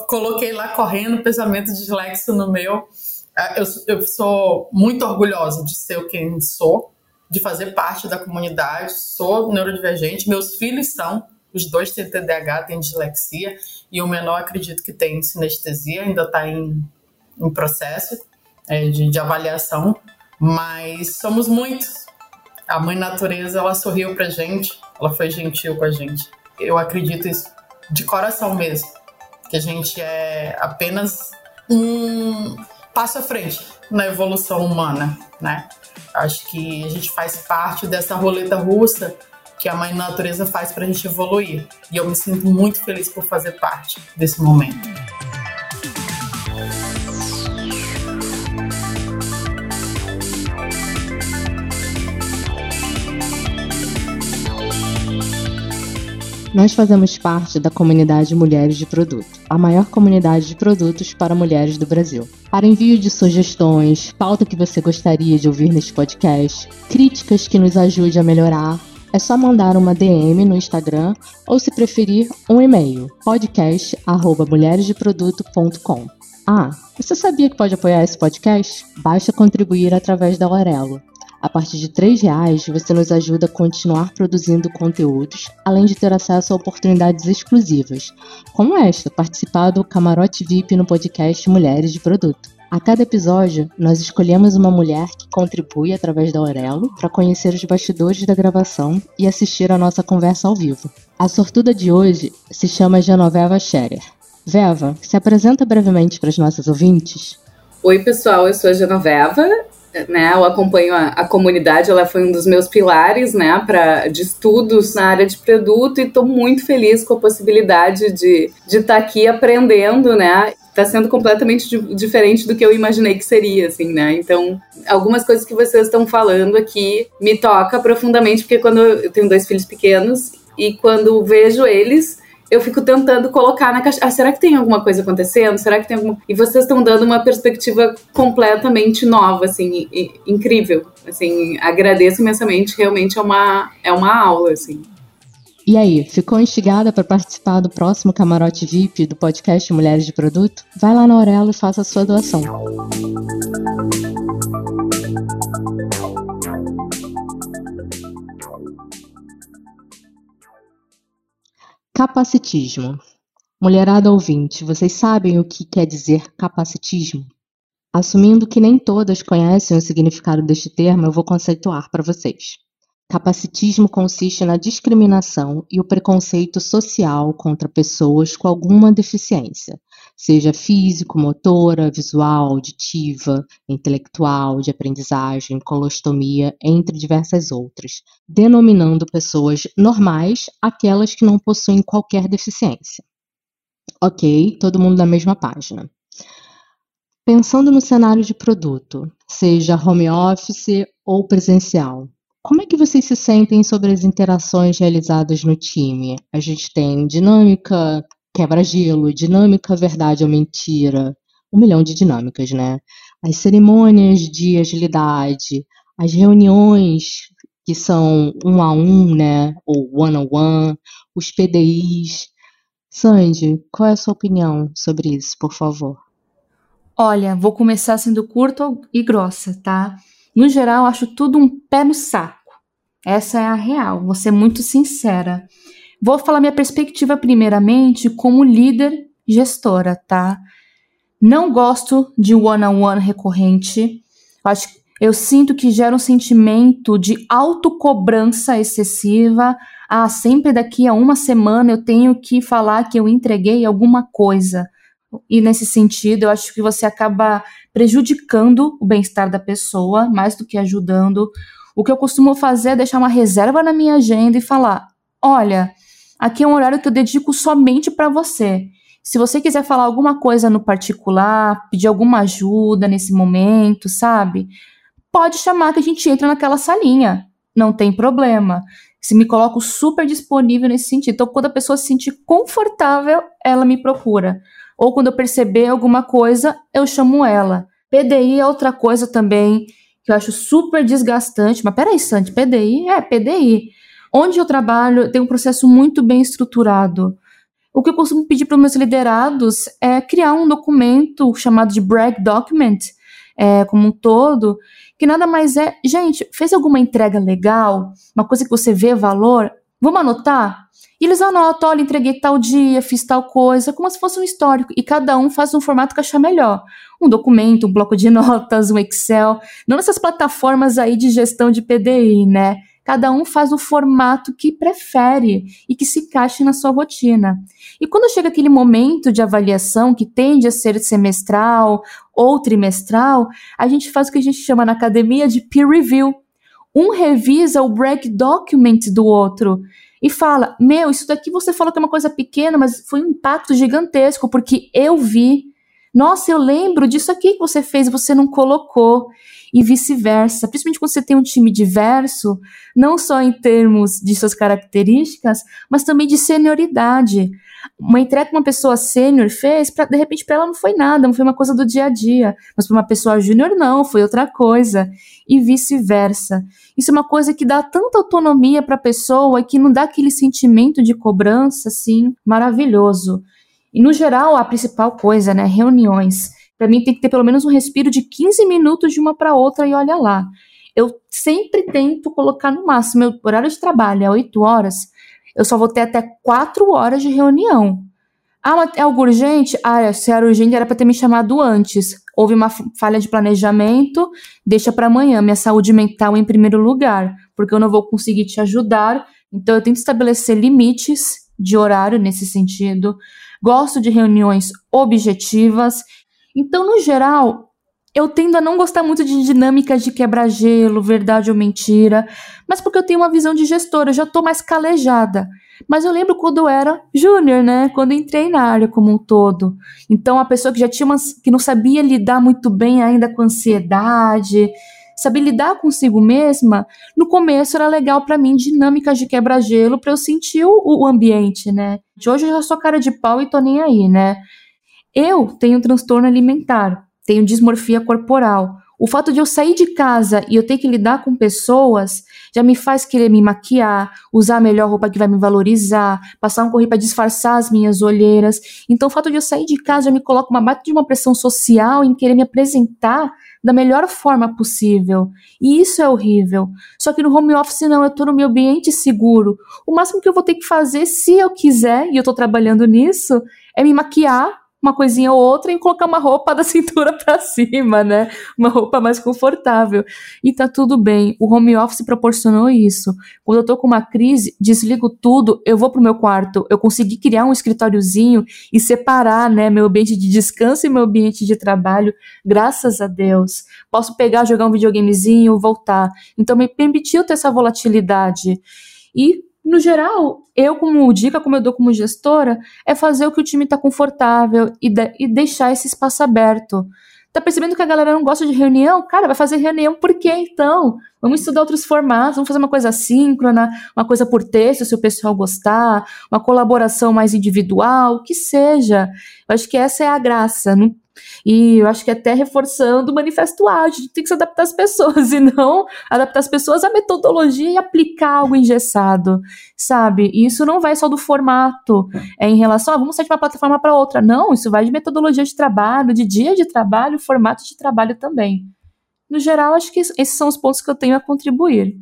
coloquei lá correndo pensamento dislexo no meu. É, eu, eu sou muito orgulhosa de ser quem sou, de fazer parte da comunidade. Sou neurodivergente, meus filhos são, os dois têm TDAH, têm dislexia, e o menor acredito que tem sinestesia, ainda está em, em processo é, de, de avaliação, mas somos muitos. A mãe natureza, ela sorriu pra gente, ela foi gentil com a gente. Eu acredito isso de coração mesmo, que a gente é apenas um passo à frente na evolução humana, né? Acho que a gente faz parte dessa roleta russa que a mãe natureza faz para a gente evoluir. E eu me sinto muito feliz por fazer parte desse momento. Nós fazemos parte da comunidade Mulheres de Produto, a maior comunidade de produtos para mulheres do Brasil. Para envio de sugestões, pauta que você gostaria de ouvir neste podcast, críticas que nos ajude a melhorar, é só mandar uma DM no Instagram ou, se preferir, um e-mail podcast@mulheresdeproduto.com. Ah, você sabia que pode apoiar esse podcast? Basta contribuir através da Aurelo. A partir de R$ reais você nos ajuda a continuar produzindo conteúdos, além de ter acesso a oportunidades exclusivas, como esta, participar do Camarote VIP no podcast Mulheres de Produto. A cada episódio, nós escolhemos uma mulher que contribui através da Aurelo para conhecer os bastidores da gravação e assistir a nossa conversa ao vivo. A sortuda de hoje se chama Genoveva Scherer. Veva, se apresenta brevemente para os nossos ouvintes. Oi, pessoal, eu sou a Genoveva, né, eu acompanho a, a, comunidade, ela foi um dos meus pilares, né, pra, de estudos na área de produto e estou muito feliz com a possibilidade de estar tá aqui aprendendo, né, está sendo completamente diferente do que eu imaginei que seria, assim, né, então algumas coisas que vocês estão falando aqui me toca profundamente, porque quando eu tenho dois filhos pequenos e quando vejo eles eu fico tentando colocar na caixa. Ah, será que tem alguma coisa acontecendo? Será que tem alguma. E vocês estão dando uma perspectiva completamente nova, assim, incrível. Assim, agradeço imensamente. Realmente é uma, é uma aula, assim. E aí, ficou instigada para participar do próximo camarote VIP do podcast Mulheres de Produto? Vai lá na Aurelo e faça a sua doação. Capacitismo. Mulherada ouvinte, vocês sabem o que quer dizer capacitismo? Assumindo que nem todas conhecem o significado deste termo, eu vou conceituar para vocês. Capacitismo consiste na discriminação e o preconceito social contra pessoas com alguma deficiência, seja físico, motora, visual, auditiva, intelectual, de aprendizagem, colostomia, entre diversas outras, denominando pessoas normais aquelas que não possuem qualquer deficiência. Ok, todo mundo na mesma página. Pensando no cenário de produto, seja home office ou presencial, como é que vocês se sentem sobre as interações realizadas no time? A gente tem dinâmica, quebra-gelo, dinâmica, verdade ou mentira, um milhão de dinâmicas, né? As cerimônias de agilidade, as reuniões que são um a um, né? Ou one on one, os PDIs. Sandy, qual é a sua opinião sobre isso, por favor? Olha, vou começar sendo curta e grossa, tá? No geral, acho tudo um pé no saco. Essa é a real, vou ser muito sincera. Vou falar minha perspectiva primeiramente como líder gestora, tá? Não gosto de one-on-one -on -one recorrente. Acho, eu sinto que gera um sentimento de autocobrança excessiva. Ah, sempre daqui a uma semana eu tenho que falar que eu entreguei alguma coisa. E nesse sentido, eu acho que você acaba prejudicando o bem-estar da pessoa mais do que ajudando. O que eu costumo fazer é deixar uma reserva na minha agenda e falar: olha, Aqui é um horário que eu dedico somente para você. Se você quiser falar alguma coisa no particular, pedir alguma ajuda nesse momento, sabe? Pode chamar que a gente entra naquela salinha. Não tem problema. Se me coloco super disponível nesse sentido. Então, quando a pessoa se sentir confortável, ela me procura. Ou quando eu perceber alguma coisa, eu chamo ela. PDI é outra coisa também que eu acho super desgastante. Mas peraí, Sandy, PDI? É, PDI. Onde eu trabalho tem um processo muito bem estruturado. O que eu costumo pedir para os meus liderados é criar um documento chamado de brag document, é, como um todo, que nada mais é, gente, fez alguma entrega legal, uma coisa que você vê valor, vamos anotar? E eles anotam, olha, entreguei tal dia, fiz tal coisa, como se fosse um histórico. E cada um faz um formato que achar melhor. Um documento, um bloco de notas, um Excel. Não nessas plataformas aí de gestão de PDI, né? Cada um faz o formato que prefere e que se encaixe na sua rotina. E quando chega aquele momento de avaliação que tende a ser semestral ou trimestral, a gente faz o que a gente chama na academia de peer review. Um revisa o break document do outro e fala: Meu, isso daqui você falou que é uma coisa pequena, mas foi um impacto gigantesco, porque eu vi. Nossa, eu lembro disso aqui que você fez você não colocou e vice-versa. Principalmente quando você tem um time diverso, não só em termos de suas características, mas também de senioridade. Uma entrega que uma pessoa sênior fez, pra, de repente para ela não foi nada, não foi uma coisa do dia a dia, mas para uma pessoa júnior não, foi outra coisa, e vice-versa. Isso é uma coisa que dá tanta autonomia para a pessoa que não dá aquele sentimento de cobrança assim maravilhoso. E no geral, a principal coisa, né, reuniões para mim tem que ter pelo menos um respiro de 15 minutos de uma para outra e olha lá. Eu sempre tento colocar no máximo, meu horário de trabalho é 8 horas, eu só vou ter até 4 horas de reunião. Ah, é algo urgente? Ah, se era urgente era para ter me chamado antes. Houve uma falha de planejamento, deixa para amanhã. Minha saúde mental em primeiro lugar, porque eu não vou conseguir te ajudar. Então eu tento estabelecer limites de horário nesse sentido. Gosto de reuniões objetivas então, no geral, eu tendo a não gostar muito de dinâmicas de quebra-gelo, verdade ou mentira, mas porque eu tenho uma visão de gestora, eu já tô mais calejada. Mas eu lembro quando eu era júnior, né? Quando entrei na área como um todo. Então, a pessoa que já tinha uma, que não sabia lidar muito bem ainda com ansiedade, Saber lidar consigo mesma, no começo era legal para mim, dinâmicas de quebra-gelo, para eu sentir o, o, ambiente, né? De hoje eu já sou cara de pau e tô nem aí, né? Eu tenho transtorno alimentar, tenho dismorfia corporal. O fato de eu sair de casa e eu ter que lidar com pessoas já me faz querer me maquiar, usar a melhor roupa que vai me valorizar, passar um correio para disfarçar as minhas olheiras. Então, o fato de eu sair de casa já me coloca uma bata de uma pressão social em querer me apresentar da melhor forma possível. E isso é horrível. Só que no home office não, eu estou no meu ambiente seguro. O máximo que eu vou ter que fazer, se eu quiser, e eu estou trabalhando nisso, é me maquiar uma coisinha ou outra e colocar uma roupa da cintura para cima, né? Uma roupa mais confortável. E tá tudo bem. O home office proporcionou isso. Quando eu tô com uma crise, desligo tudo, eu vou pro meu quarto. Eu consegui criar um escritóriozinho e separar, né, meu ambiente de descanso e meu ambiente de trabalho, graças a Deus. Posso pegar, jogar um videogamezinho, voltar. Então me permitiu ter essa volatilidade. E no geral, eu como dica, como eu dou como gestora, é fazer o que o time está confortável e, de, e deixar esse espaço aberto. Tá percebendo que a galera não gosta de reunião? Cara, vai fazer reunião por quê então? Vamos estudar outros formatos, vamos fazer uma coisa síncrona, uma coisa por texto, se o pessoal gostar, uma colaboração mais individual, o que seja. Eu acho que essa é a graça. Não, e eu acho que até reforçando o manifesto ágil, a gente tem que se adaptar às pessoas e não adaptar as pessoas à metodologia e aplicar algo engessado, sabe? E isso não vai só do formato, é em relação a ah, vamos sair de uma plataforma para outra. Não, isso vai de metodologia de trabalho, de dia de trabalho, formato de trabalho também. No geral, acho que esses são os pontos que eu tenho a contribuir.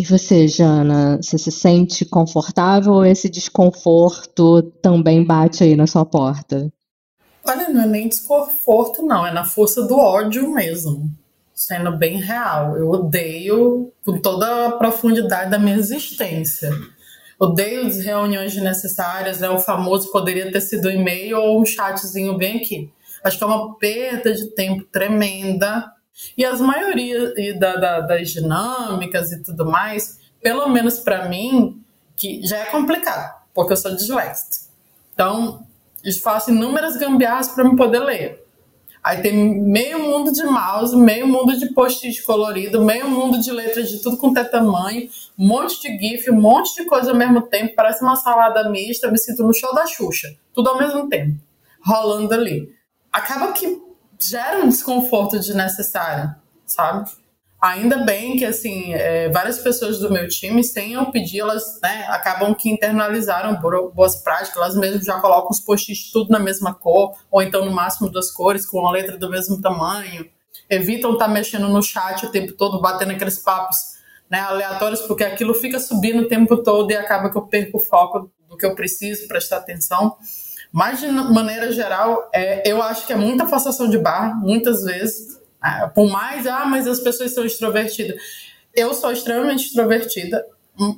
E você, Jana, você se sente confortável ou esse desconforto também bate aí na sua porta? Olha, não é nem desconforto, não, é na força do ódio mesmo. Sendo bem real. Eu odeio com toda a profundidade da minha existência. Odeio as reuniões desnecessárias, né? O famoso poderia ter sido um e-mail ou um chatzinho bem aqui. Acho que é uma perda de tempo tremenda. E as maiorias da, da, das dinâmicas e tudo mais, pelo menos para mim, que já é complicado, porque eu sou disléxica. Então, faço inúmeras gambiarras para me poder ler. Aí tem meio mundo de mouse, meio mundo de post-it colorido, meio mundo de letras de tudo com é tamanho, um monte de GIF, um monte de coisa ao mesmo tempo, parece uma salada mista, me sinto no show da Xuxa, tudo ao mesmo tempo, rolando ali. Acaba que gera um desconforto desnecessário, sabe? Ainda bem que, assim, é, várias pessoas do meu time, sem eu pedir, elas né, acabam que internalizaram boas práticas, elas mesmas já colocam os post-its tudo na mesma cor, ou então no máximo duas cores, com a letra do mesmo tamanho. Evitam estar tá mexendo no chat o tempo todo, batendo aqueles papos né, aleatórios, porque aquilo fica subindo o tempo todo e acaba que eu perco o foco do que eu preciso, prestar atenção. Mas, de maneira geral, é, eu acho que é muita forçação de barra, muitas vezes, por mais, ah, mas as pessoas são extrovertidas. Eu sou extremamente extrovertida,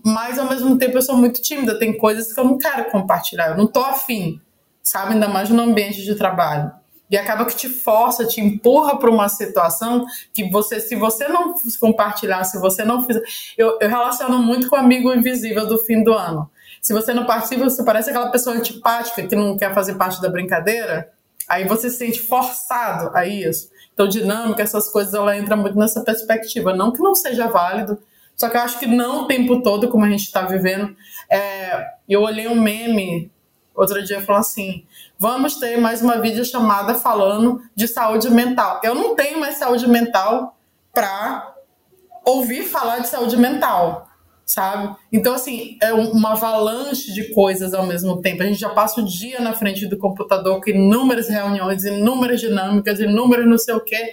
mas ao mesmo tempo eu sou muito tímida. Tem coisas que eu não quero compartilhar, eu não tô afim, sabe? Ainda mais no ambiente de trabalho. E acaba que te força, te empurra para uma situação que você, se você não compartilhar, se você não fizer. Eu, eu relaciono muito com o amigo invisível do fim do ano. Se você não participa, você parece aquela pessoa antipática que não quer fazer parte da brincadeira. Aí você se sente forçado a isso. Então, dinâmica, essas coisas, ela entra muito nessa perspectiva. Não que não seja válido, só que eu acho que não o tempo todo, como a gente está vivendo. É, eu olhei um meme outro dia falou assim: vamos ter mais uma videochamada falando de saúde mental. Eu não tenho mais saúde mental para ouvir falar de saúde mental sabe? Então, assim, é uma avalanche de coisas ao mesmo tempo. A gente já passa o dia na frente do computador com inúmeras reuniões, inúmeras dinâmicas, inúmeras não sei o quê,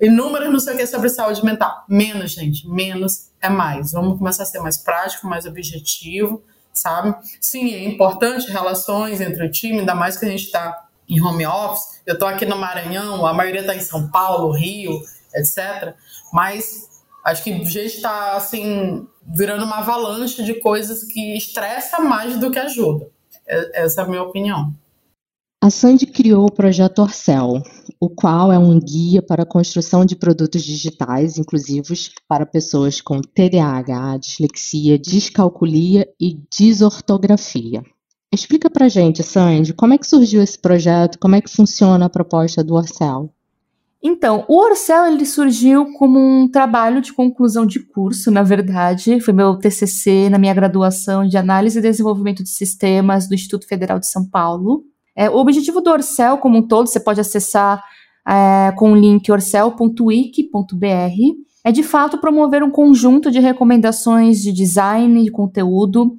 inúmeras não sei o quê sobre saúde mental. Menos, gente, menos é mais. Vamos começar a ser mais prático, mais objetivo, sabe? Sim, é importante relações entre o time, ainda mais que a gente está em home office. Eu estou aqui no Maranhão, a maioria está em São Paulo, Rio, etc. Mas acho que gente está, assim, virando uma avalanche de coisas que estressa mais do que ajuda. É, essa é a minha opinião. A Sandy criou o projeto Orcel, o qual é um guia para a construção de produtos digitais inclusivos para pessoas com TDAH, dislexia, descalculia e desortografia. Explica pra gente, Sandy, como é que surgiu esse projeto, como é que funciona a proposta do Orcel? Então, o Orcel ele surgiu como um trabalho de conclusão de curso, na verdade, foi meu TCC na minha graduação de Análise e Desenvolvimento de Sistemas do Instituto Federal de São Paulo. É, o objetivo do Orcel como um todo, você pode acessar é, com o link orcel.wiki.br, é de fato promover um conjunto de recomendações de design, de conteúdo,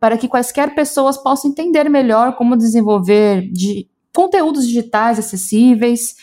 para que quaisquer pessoas possam entender melhor como desenvolver de conteúdos digitais acessíveis,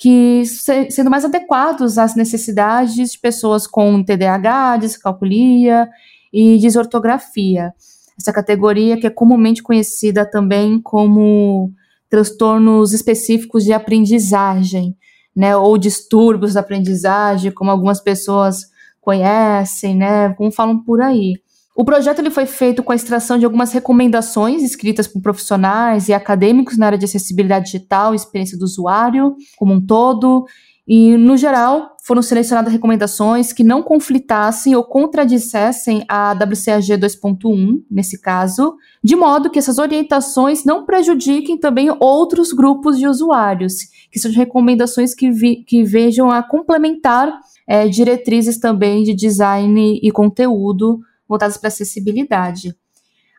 que se, sendo mais adequados às necessidades de pessoas com TDAH, descalculia e desortografia. Essa categoria que é comumente conhecida também como transtornos específicos de aprendizagem, né, ou distúrbios da aprendizagem, como algumas pessoas conhecem, né, como falam por aí. O projeto ele foi feito com a extração de algumas recomendações escritas por profissionais e acadêmicos na área de acessibilidade digital experiência do usuário como um todo. E, no geral, foram selecionadas recomendações que não conflitassem ou contradissessem a WCAG 2.1, nesse caso, de modo que essas orientações não prejudiquem também outros grupos de usuários, que são recomendações que, vi, que vejam a complementar é, diretrizes também de design e conteúdo voltadas para acessibilidade.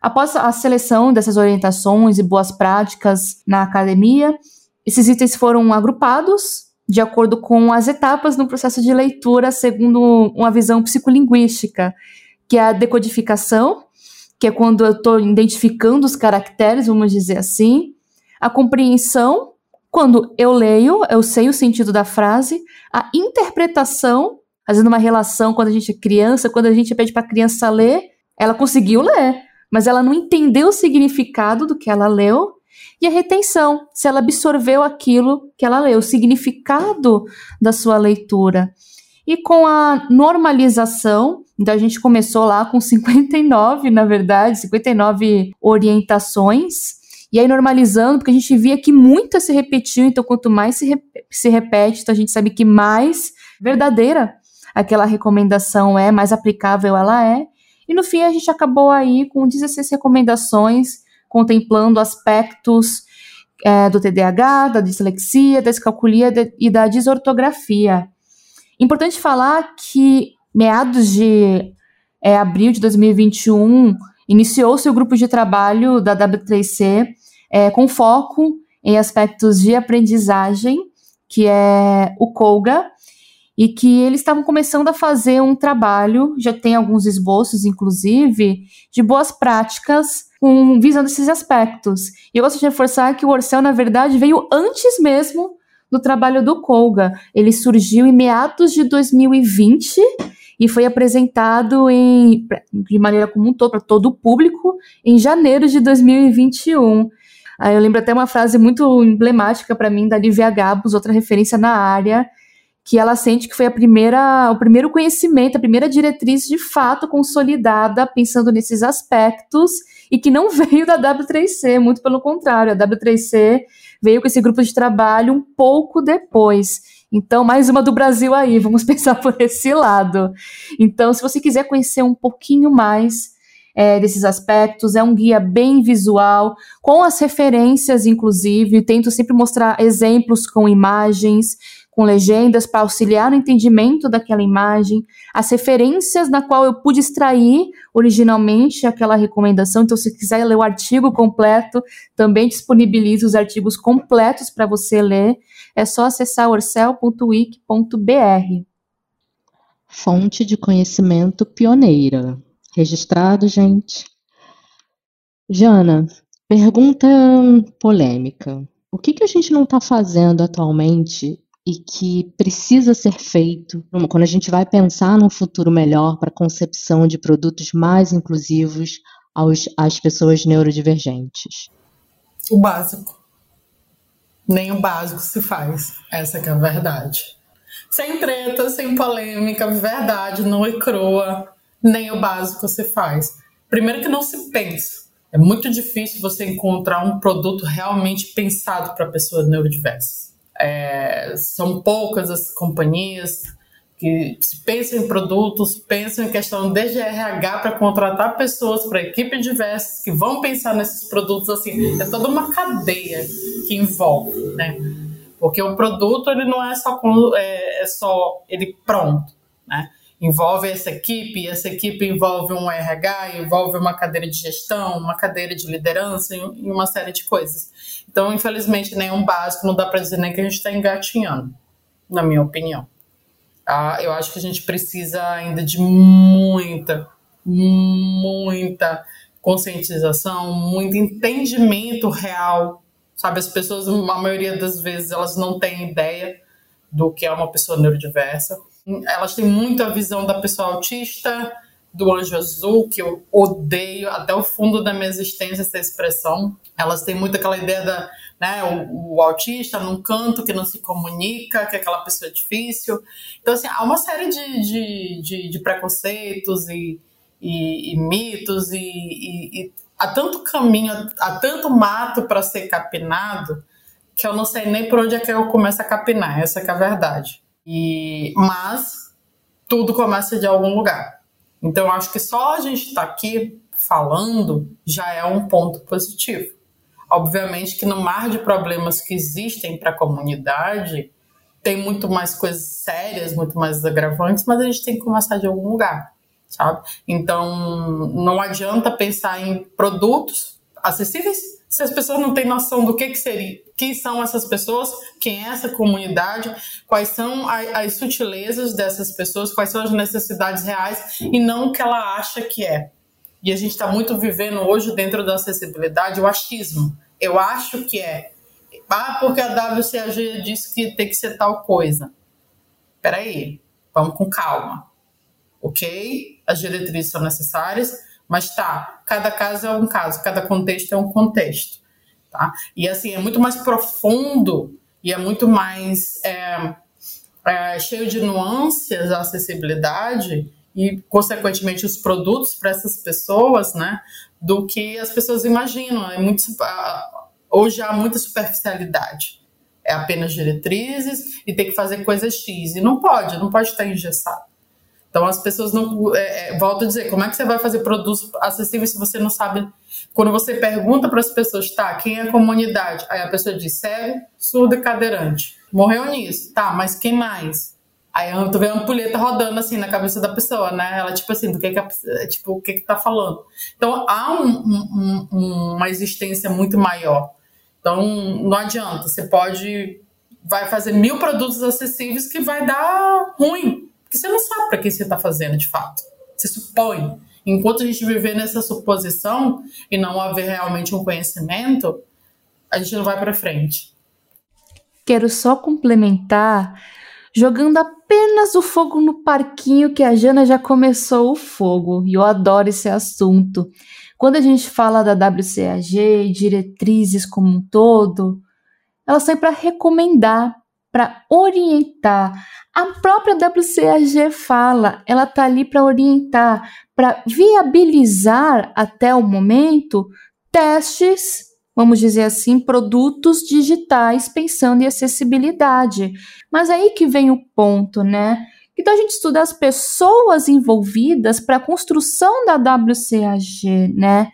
Após a seleção dessas orientações e boas práticas na academia, esses itens foram agrupados de acordo com as etapas no processo de leitura, segundo uma visão psicolinguística, que é a decodificação, que é quando eu estou identificando os caracteres, vamos dizer assim, a compreensão, quando eu leio, eu sei o sentido da frase, a interpretação, fazendo uma relação quando a gente é criança, quando a gente pede para a criança ler, ela conseguiu ler, mas ela não entendeu o significado do que ela leu. E a retenção, se ela absorveu aquilo que ela leu, o significado da sua leitura. E com a normalização, então a gente começou lá com 59, na verdade, 59 orientações. E aí normalizando, porque a gente via que muitas se repetiam, então quanto mais se, re se repete, então a gente sabe que mais verdadeira aquela recomendação é, mais aplicável ela é. E no fim a gente acabou aí com 16 recomendações, contemplando aspectos é, do TDAH, da dislexia, da descalculia de, e da desortografia. Importante falar que meados de é, abril de 2021 iniciou-se o grupo de trabalho da W3C é, com foco em aspectos de aprendizagem, que é o COLGA, e que eles estavam começando a fazer um trabalho, já tem alguns esboços, inclusive, de boas práticas com visando esses aspectos. E eu gosto de reforçar que o Orcel, na verdade, veio antes mesmo do trabalho do Colga. Ele surgiu em meados de 2020 e foi apresentado em, de maneira comum para todo o público em janeiro de 2021. Aí eu lembro até uma frase muito emblemática para mim da Lívia Gabos, outra referência na área, que ela sente que foi a primeira, o primeiro conhecimento, a primeira diretriz de fato consolidada pensando nesses aspectos e que não veio da W3C, muito pelo contrário, a W3C veio com esse grupo de trabalho um pouco depois. Então, mais uma do Brasil aí, vamos pensar por esse lado. Então, se você quiser conhecer um pouquinho mais é, desses aspectos, é um guia bem visual, com as referências, inclusive, tento sempre mostrar exemplos com imagens, com legendas para auxiliar no entendimento daquela imagem, as referências na qual eu pude extrair originalmente aquela recomendação. Então, se quiser ler o artigo completo, também disponibilizo os artigos completos para você ler. É só acessar orcel.wiki.br. Fonte de conhecimento pioneira. Registrado, gente. Jana, pergunta polêmica. O que, que a gente não está fazendo atualmente e que precisa ser feito quando a gente vai pensar num futuro melhor para a concepção de produtos mais inclusivos aos, às pessoas neurodivergentes? O básico. Nem o básico se faz. Essa é a verdade. Sem treta, sem polêmica, verdade, não é croa. Nem o básico se faz. Primeiro que não se pensa. É muito difícil você encontrar um produto realmente pensado para pessoas neurodiversas é, são poucas as companhias que pensam em produtos, pensam em questão de RH para contratar pessoas para equipes diversas que vão pensar nesses produtos assim. É toda uma cadeia que envolve, né? porque o produto ele não é só é, é só ele pronto, né? Envolve essa equipe, essa equipe envolve um RH, envolve uma cadeira de gestão, uma cadeira de liderança e uma série de coisas. Então, infelizmente, nenhum básico não dá para dizer nem que a gente está engatinhando, na minha opinião. Ah, eu acho que a gente precisa ainda de muita, muita conscientização, muito entendimento real, sabe? As pessoas, a maioria das vezes, elas não têm ideia do que é uma pessoa neurodiversa. Elas têm muito a visão da pessoa autista, do anjo azul, que eu odeio até o fundo da minha existência essa expressão. Elas têm muito aquela ideia da, né, o, o, autista num canto que não se comunica, que é aquela pessoa difícil. Então, assim, há uma série de, de, de, de preconceitos e, e, e mitos e, e, e, há tanto caminho, há tanto mato para ser capinado que eu não sei nem por onde é que eu começo a capinar, essa é a verdade. E, mas tudo começa de algum lugar. Então eu acho que só a gente estar tá aqui falando já é um ponto positivo. Obviamente que no mar de problemas que existem para a comunidade, tem muito mais coisas sérias, muito mais agravantes, mas a gente tem que começar de algum lugar sabe? Então, não adianta pensar em produtos acessíveis se as pessoas não têm noção do que, que seria, quem são essas pessoas, quem é essa comunidade, quais são as, as sutilezas dessas pessoas, quais são as necessidades reais e não o que ela acha que é. E a gente está muito vivendo hoje dentro da acessibilidade o achismo. Eu acho que é. Ah, porque a WCAG disse que tem que ser tal coisa. Peraí, vamos com calma ok? As diretrizes são necessárias, mas tá, cada caso é um caso, cada contexto é um contexto, tá? E assim, é muito mais profundo e é muito mais é, é, cheio de nuances a acessibilidade e, consequentemente, os produtos para essas pessoas, né, do que as pessoas imaginam. É muito, hoje há muita superficialidade. É apenas diretrizes e tem que fazer coisas X. E não pode, não pode estar engessado. Então as pessoas não. É, é, volto a dizer, como é que você vai fazer produtos acessíveis se você não sabe? Quando você pergunta para as pessoas, tá, quem é a comunidade? Aí a pessoa diz cego, surdo e cadeirante. Morreu nisso, tá, mas quem mais? Aí tu vê a ampulheta rodando assim na cabeça da pessoa, né? Ela, tipo assim, do que que a, tipo, o que que tá falando. Então há um, um, um, uma existência muito maior. Então não adianta, você pode. Vai fazer mil produtos acessíveis que vai dar ruim porque você não sabe para que você está fazendo de fato. Você supõe. Enquanto a gente viver nessa suposição e não haver realmente um conhecimento, a gente não vai para frente. Quero só complementar jogando apenas o fogo no parquinho que a Jana já começou o fogo. E eu adoro esse assunto. Quando a gente fala da WCAG, diretrizes como um todo, elas são para recomendar, para orientar. A própria WCAG fala, ela está ali para orientar, para viabilizar até o momento testes, vamos dizer assim, produtos digitais pensando em acessibilidade. Mas aí que vem o ponto, né? Então a gente estuda as pessoas envolvidas para a construção da WCAG, né?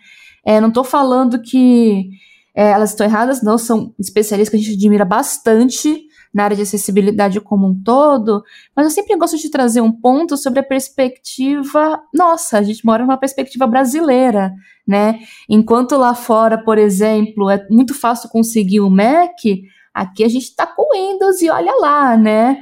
É, não estou falando que é, elas estão erradas, não, são especialistas que a gente admira bastante, na área de acessibilidade como um todo, mas eu sempre gosto de trazer um ponto sobre a perspectiva nossa, a gente mora numa perspectiva brasileira, né? Enquanto lá fora, por exemplo, é muito fácil conseguir o Mac, aqui a gente está com Windows e olha lá, né?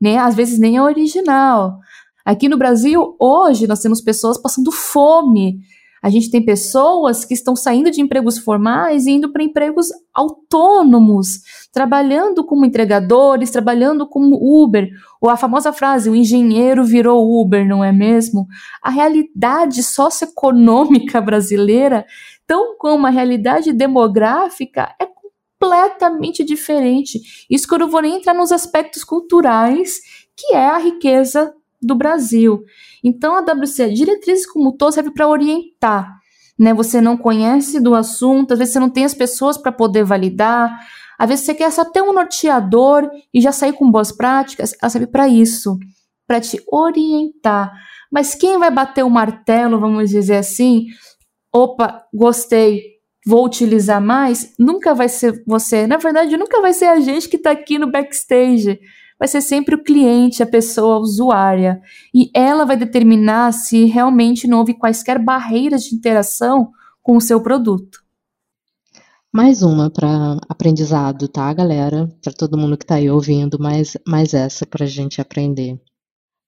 né? Às vezes nem é original. Aqui no Brasil, hoje, nós temos pessoas passando fome a gente tem pessoas que estão saindo de empregos formais e indo para empregos autônomos, trabalhando como entregadores, trabalhando como Uber, ou a famosa frase: o engenheiro virou Uber, não é mesmo? A realidade socioeconômica brasileira, tão como a realidade demográfica, é completamente diferente. Isso que eu não vou nem entrar nos aspectos culturais, que é a riqueza do Brasil. Então, a WC, diretrizes como todo, serve para orientar. Né? Você não conhece do assunto, às vezes você não tem as pessoas para poder validar, às vezes você quer só ter um norteador e já sair com boas práticas, ela serve para isso, para te orientar. Mas quem vai bater o martelo, vamos dizer assim, opa, gostei, vou utilizar mais, nunca vai ser você. Na verdade, nunca vai ser a gente que está aqui no backstage. Vai ser sempre o cliente, a pessoa usuária. E ela vai determinar se realmente não houve quaisquer barreiras de interação com o seu produto. Mais uma para aprendizado, tá, galera? Para todo mundo que está aí ouvindo, mais, mais essa para a gente aprender.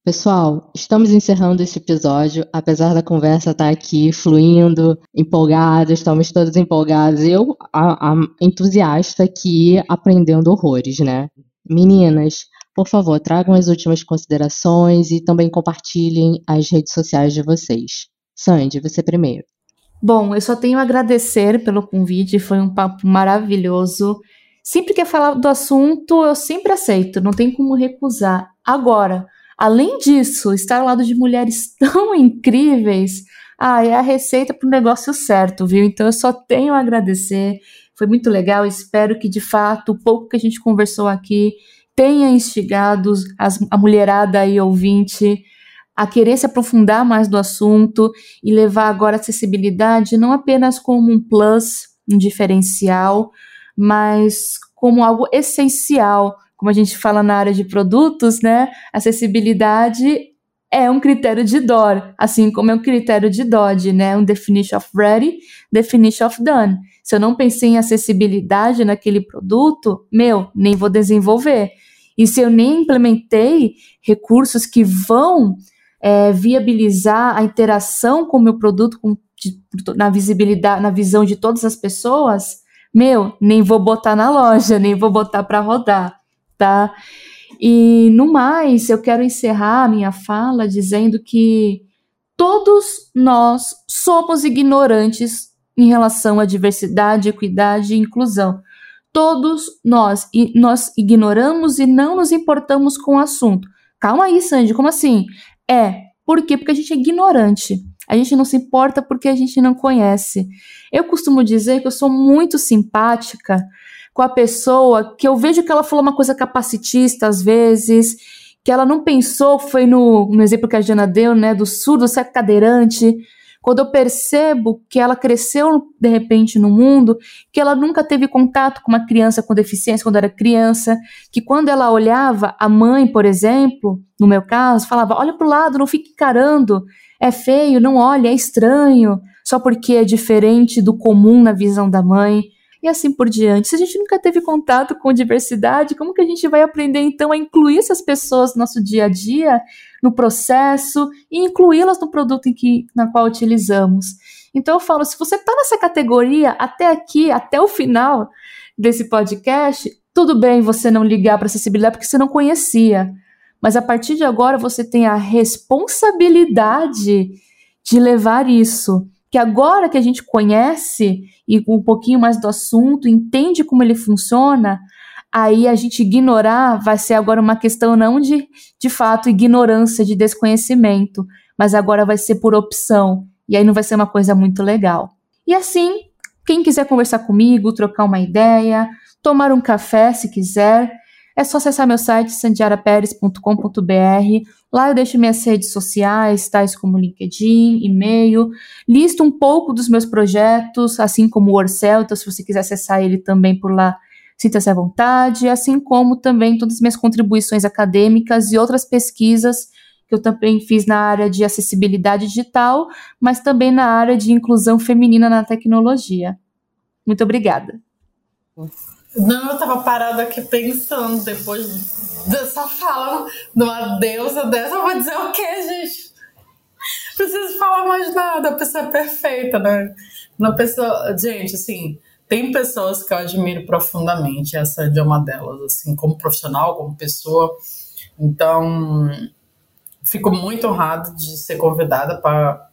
Pessoal, estamos encerrando este episódio, apesar da conversa estar tá aqui fluindo, empolgada, estamos todos empolgados. Eu, a, a entusiasta aqui, aprendendo horrores, né? Meninas, por favor, tragam as últimas considerações e também compartilhem as redes sociais de vocês. Sandy, você primeiro. Bom, eu só tenho a agradecer pelo convite, foi um papo maravilhoso. Sempre que falar do assunto, eu sempre aceito, não tem como recusar. Agora, Além disso, estar ao lado de mulheres tão incríveis, ah, é a receita para o negócio certo, viu? Então eu só tenho a agradecer. Foi muito legal. Espero que de fato o pouco que a gente conversou aqui tenha instigado as, a mulherada e ouvinte a querer se aprofundar mais do assunto e levar agora a acessibilidade não apenas como um plus, um diferencial, mas como algo essencial como a gente fala na área de produtos, né? Acessibilidade é um critério de DOR, assim como é um critério de DOD, né? Um definition of ready, definition of done. Se eu não pensei em acessibilidade naquele produto, meu, nem vou desenvolver. E se eu nem implementei recursos que vão é, viabilizar a interação com o meu produto com, de, na visibilidade, na visão de todas as pessoas, meu, nem vou botar na loja, nem vou botar para rodar tá? E no mais, eu quero encerrar a minha fala dizendo que todos nós somos ignorantes em relação à diversidade, equidade e inclusão. Todos nós, e nós ignoramos e não nos importamos com o assunto. Calma aí, Sandy, como assim? É, por quê? Porque a gente é ignorante. A gente não se importa porque a gente não conhece. Eu costumo dizer que eu sou muito simpática com a pessoa, que eu vejo que ela falou uma coisa capacitista às vezes, que ela não pensou, foi no, no exemplo que a Jana deu, né, do surdo ser cadeirante, quando eu percebo que ela cresceu de repente no mundo, que ela nunca teve contato com uma criança com deficiência quando era criança, que quando ela olhava a mãe, por exemplo, no meu caso, falava: olha para o lado, não fique encarando, é feio, não olhe, é estranho, só porque é diferente do comum na visão da mãe e assim por diante. Se a gente nunca teve contato com diversidade, como que a gente vai aprender então a incluir essas pessoas no nosso dia a dia, no processo e incluí-las no produto em que, na qual utilizamos? Então eu falo, se você está nessa categoria até aqui, até o final desse podcast, tudo bem você não ligar para acessibilidade porque você não conhecia. Mas a partir de agora você tem a responsabilidade de levar isso que agora que a gente conhece e um pouquinho mais do assunto, entende como ele funciona, aí a gente ignorar vai ser agora uma questão não de, de fato, ignorância, de desconhecimento, mas agora vai ser por opção. E aí não vai ser uma coisa muito legal. E assim, quem quiser conversar comigo, trocar uma ideia, tomar um café se quiser, é só acessar meu site sandiaraperes.com.br. Lá eu deixo minhas redes sociais, tais como LinkedIn, e-mail, listo um pouco dos meus projetos, assim como o Orcel, então se você quiser acessar ele também por lá, sinta-se à vontade, assim como também todas as minhas contribuições acadêmicas e outras pesquisas que eu também fiz na área de acessibilidade digital, mas também na área de inclusão feminina na tecnologia. Muito obrigada. Não, eu tava parada aqui pensando, depois dessa fala de uma deusa dessa, eu vou dizer o quê, gente? Preciso falar mais nada, a pessoa é perfeita, né? Uma pessoa, gente, assim, tem pessoas que eu admiro profundamente, essa é uma delas, assim, como profissional, como pessoa. Então, fico muito honrada de ser convidada para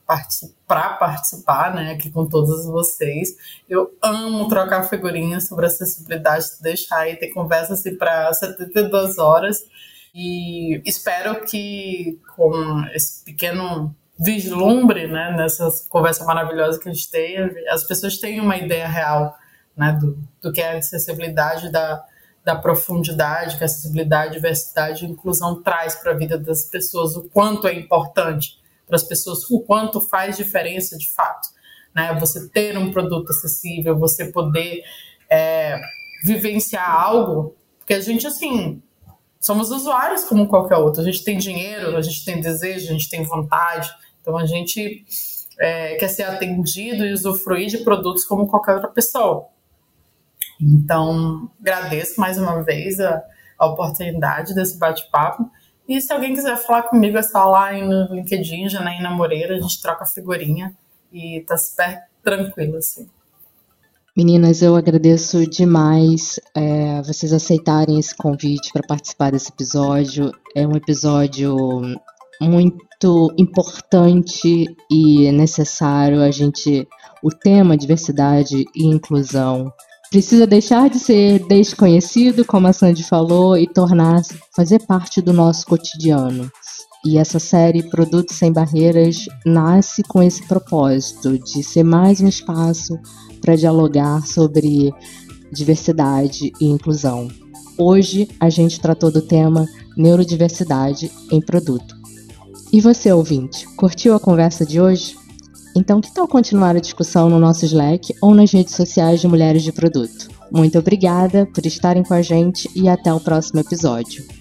para participar, né, aqui com todos vocês. Eu amo trocar figurinhas sobre acessibilidade, deixar aí ter conversa assim para 72 horas. E espero que com esse pequeno vislumbre, né, nessa conversa maravilhosa que a gente tem, as pessoas tenham uma ideia real, né, do, do que é acessibilidade, da, da profundidade que a acessibilidade, diversidade e inclusão traz para a vida das pessoas, o quanto é importante para as pessoas o quanto faz diferença de fato. né? Você ter um produto acessível, você poder é, vivenciar algo, porque a gente, assim, somos usuários como qualquer outro. A gente tem dinheiro, a gente tem desejo, a gente tem vontade. Então a gente é, quer ser atendido e usufruir de produtos como qualquer outra pessoa. Então, agradeço mais uma vez a, a oportunidade desse bate-papo. E se alguém quiser falar comigo, é só lá no LinkedIn, Janaína Moreira, a gente troca figurinha e tá super tranquilo, assim. Meninas, eu agradeço demais é, vocês aceitarem esse convite para participar desse episódio. É um episódio muito importante e necessário. A gente, o tema diversidade e inclusão precisa deixar de ser desconhecido, como a Sandy falou, e tornar-se fazer parte do nosso cotidiano. E essa série Produtos Sem Barreiras nasce com esse propósito de ser mais um espaço para dialogar sobre diversidade e inclusão. Hoje a gente tratou do tema neurodiversidade em produto. E você, ouvinte, curtiu a conversa de hoje? Então, que tal continuar a discussão no nosso Slack ou nas redes sociais de Mulheres de Produto? Muito obrigada por estarem com a gente e até o próximo episódio.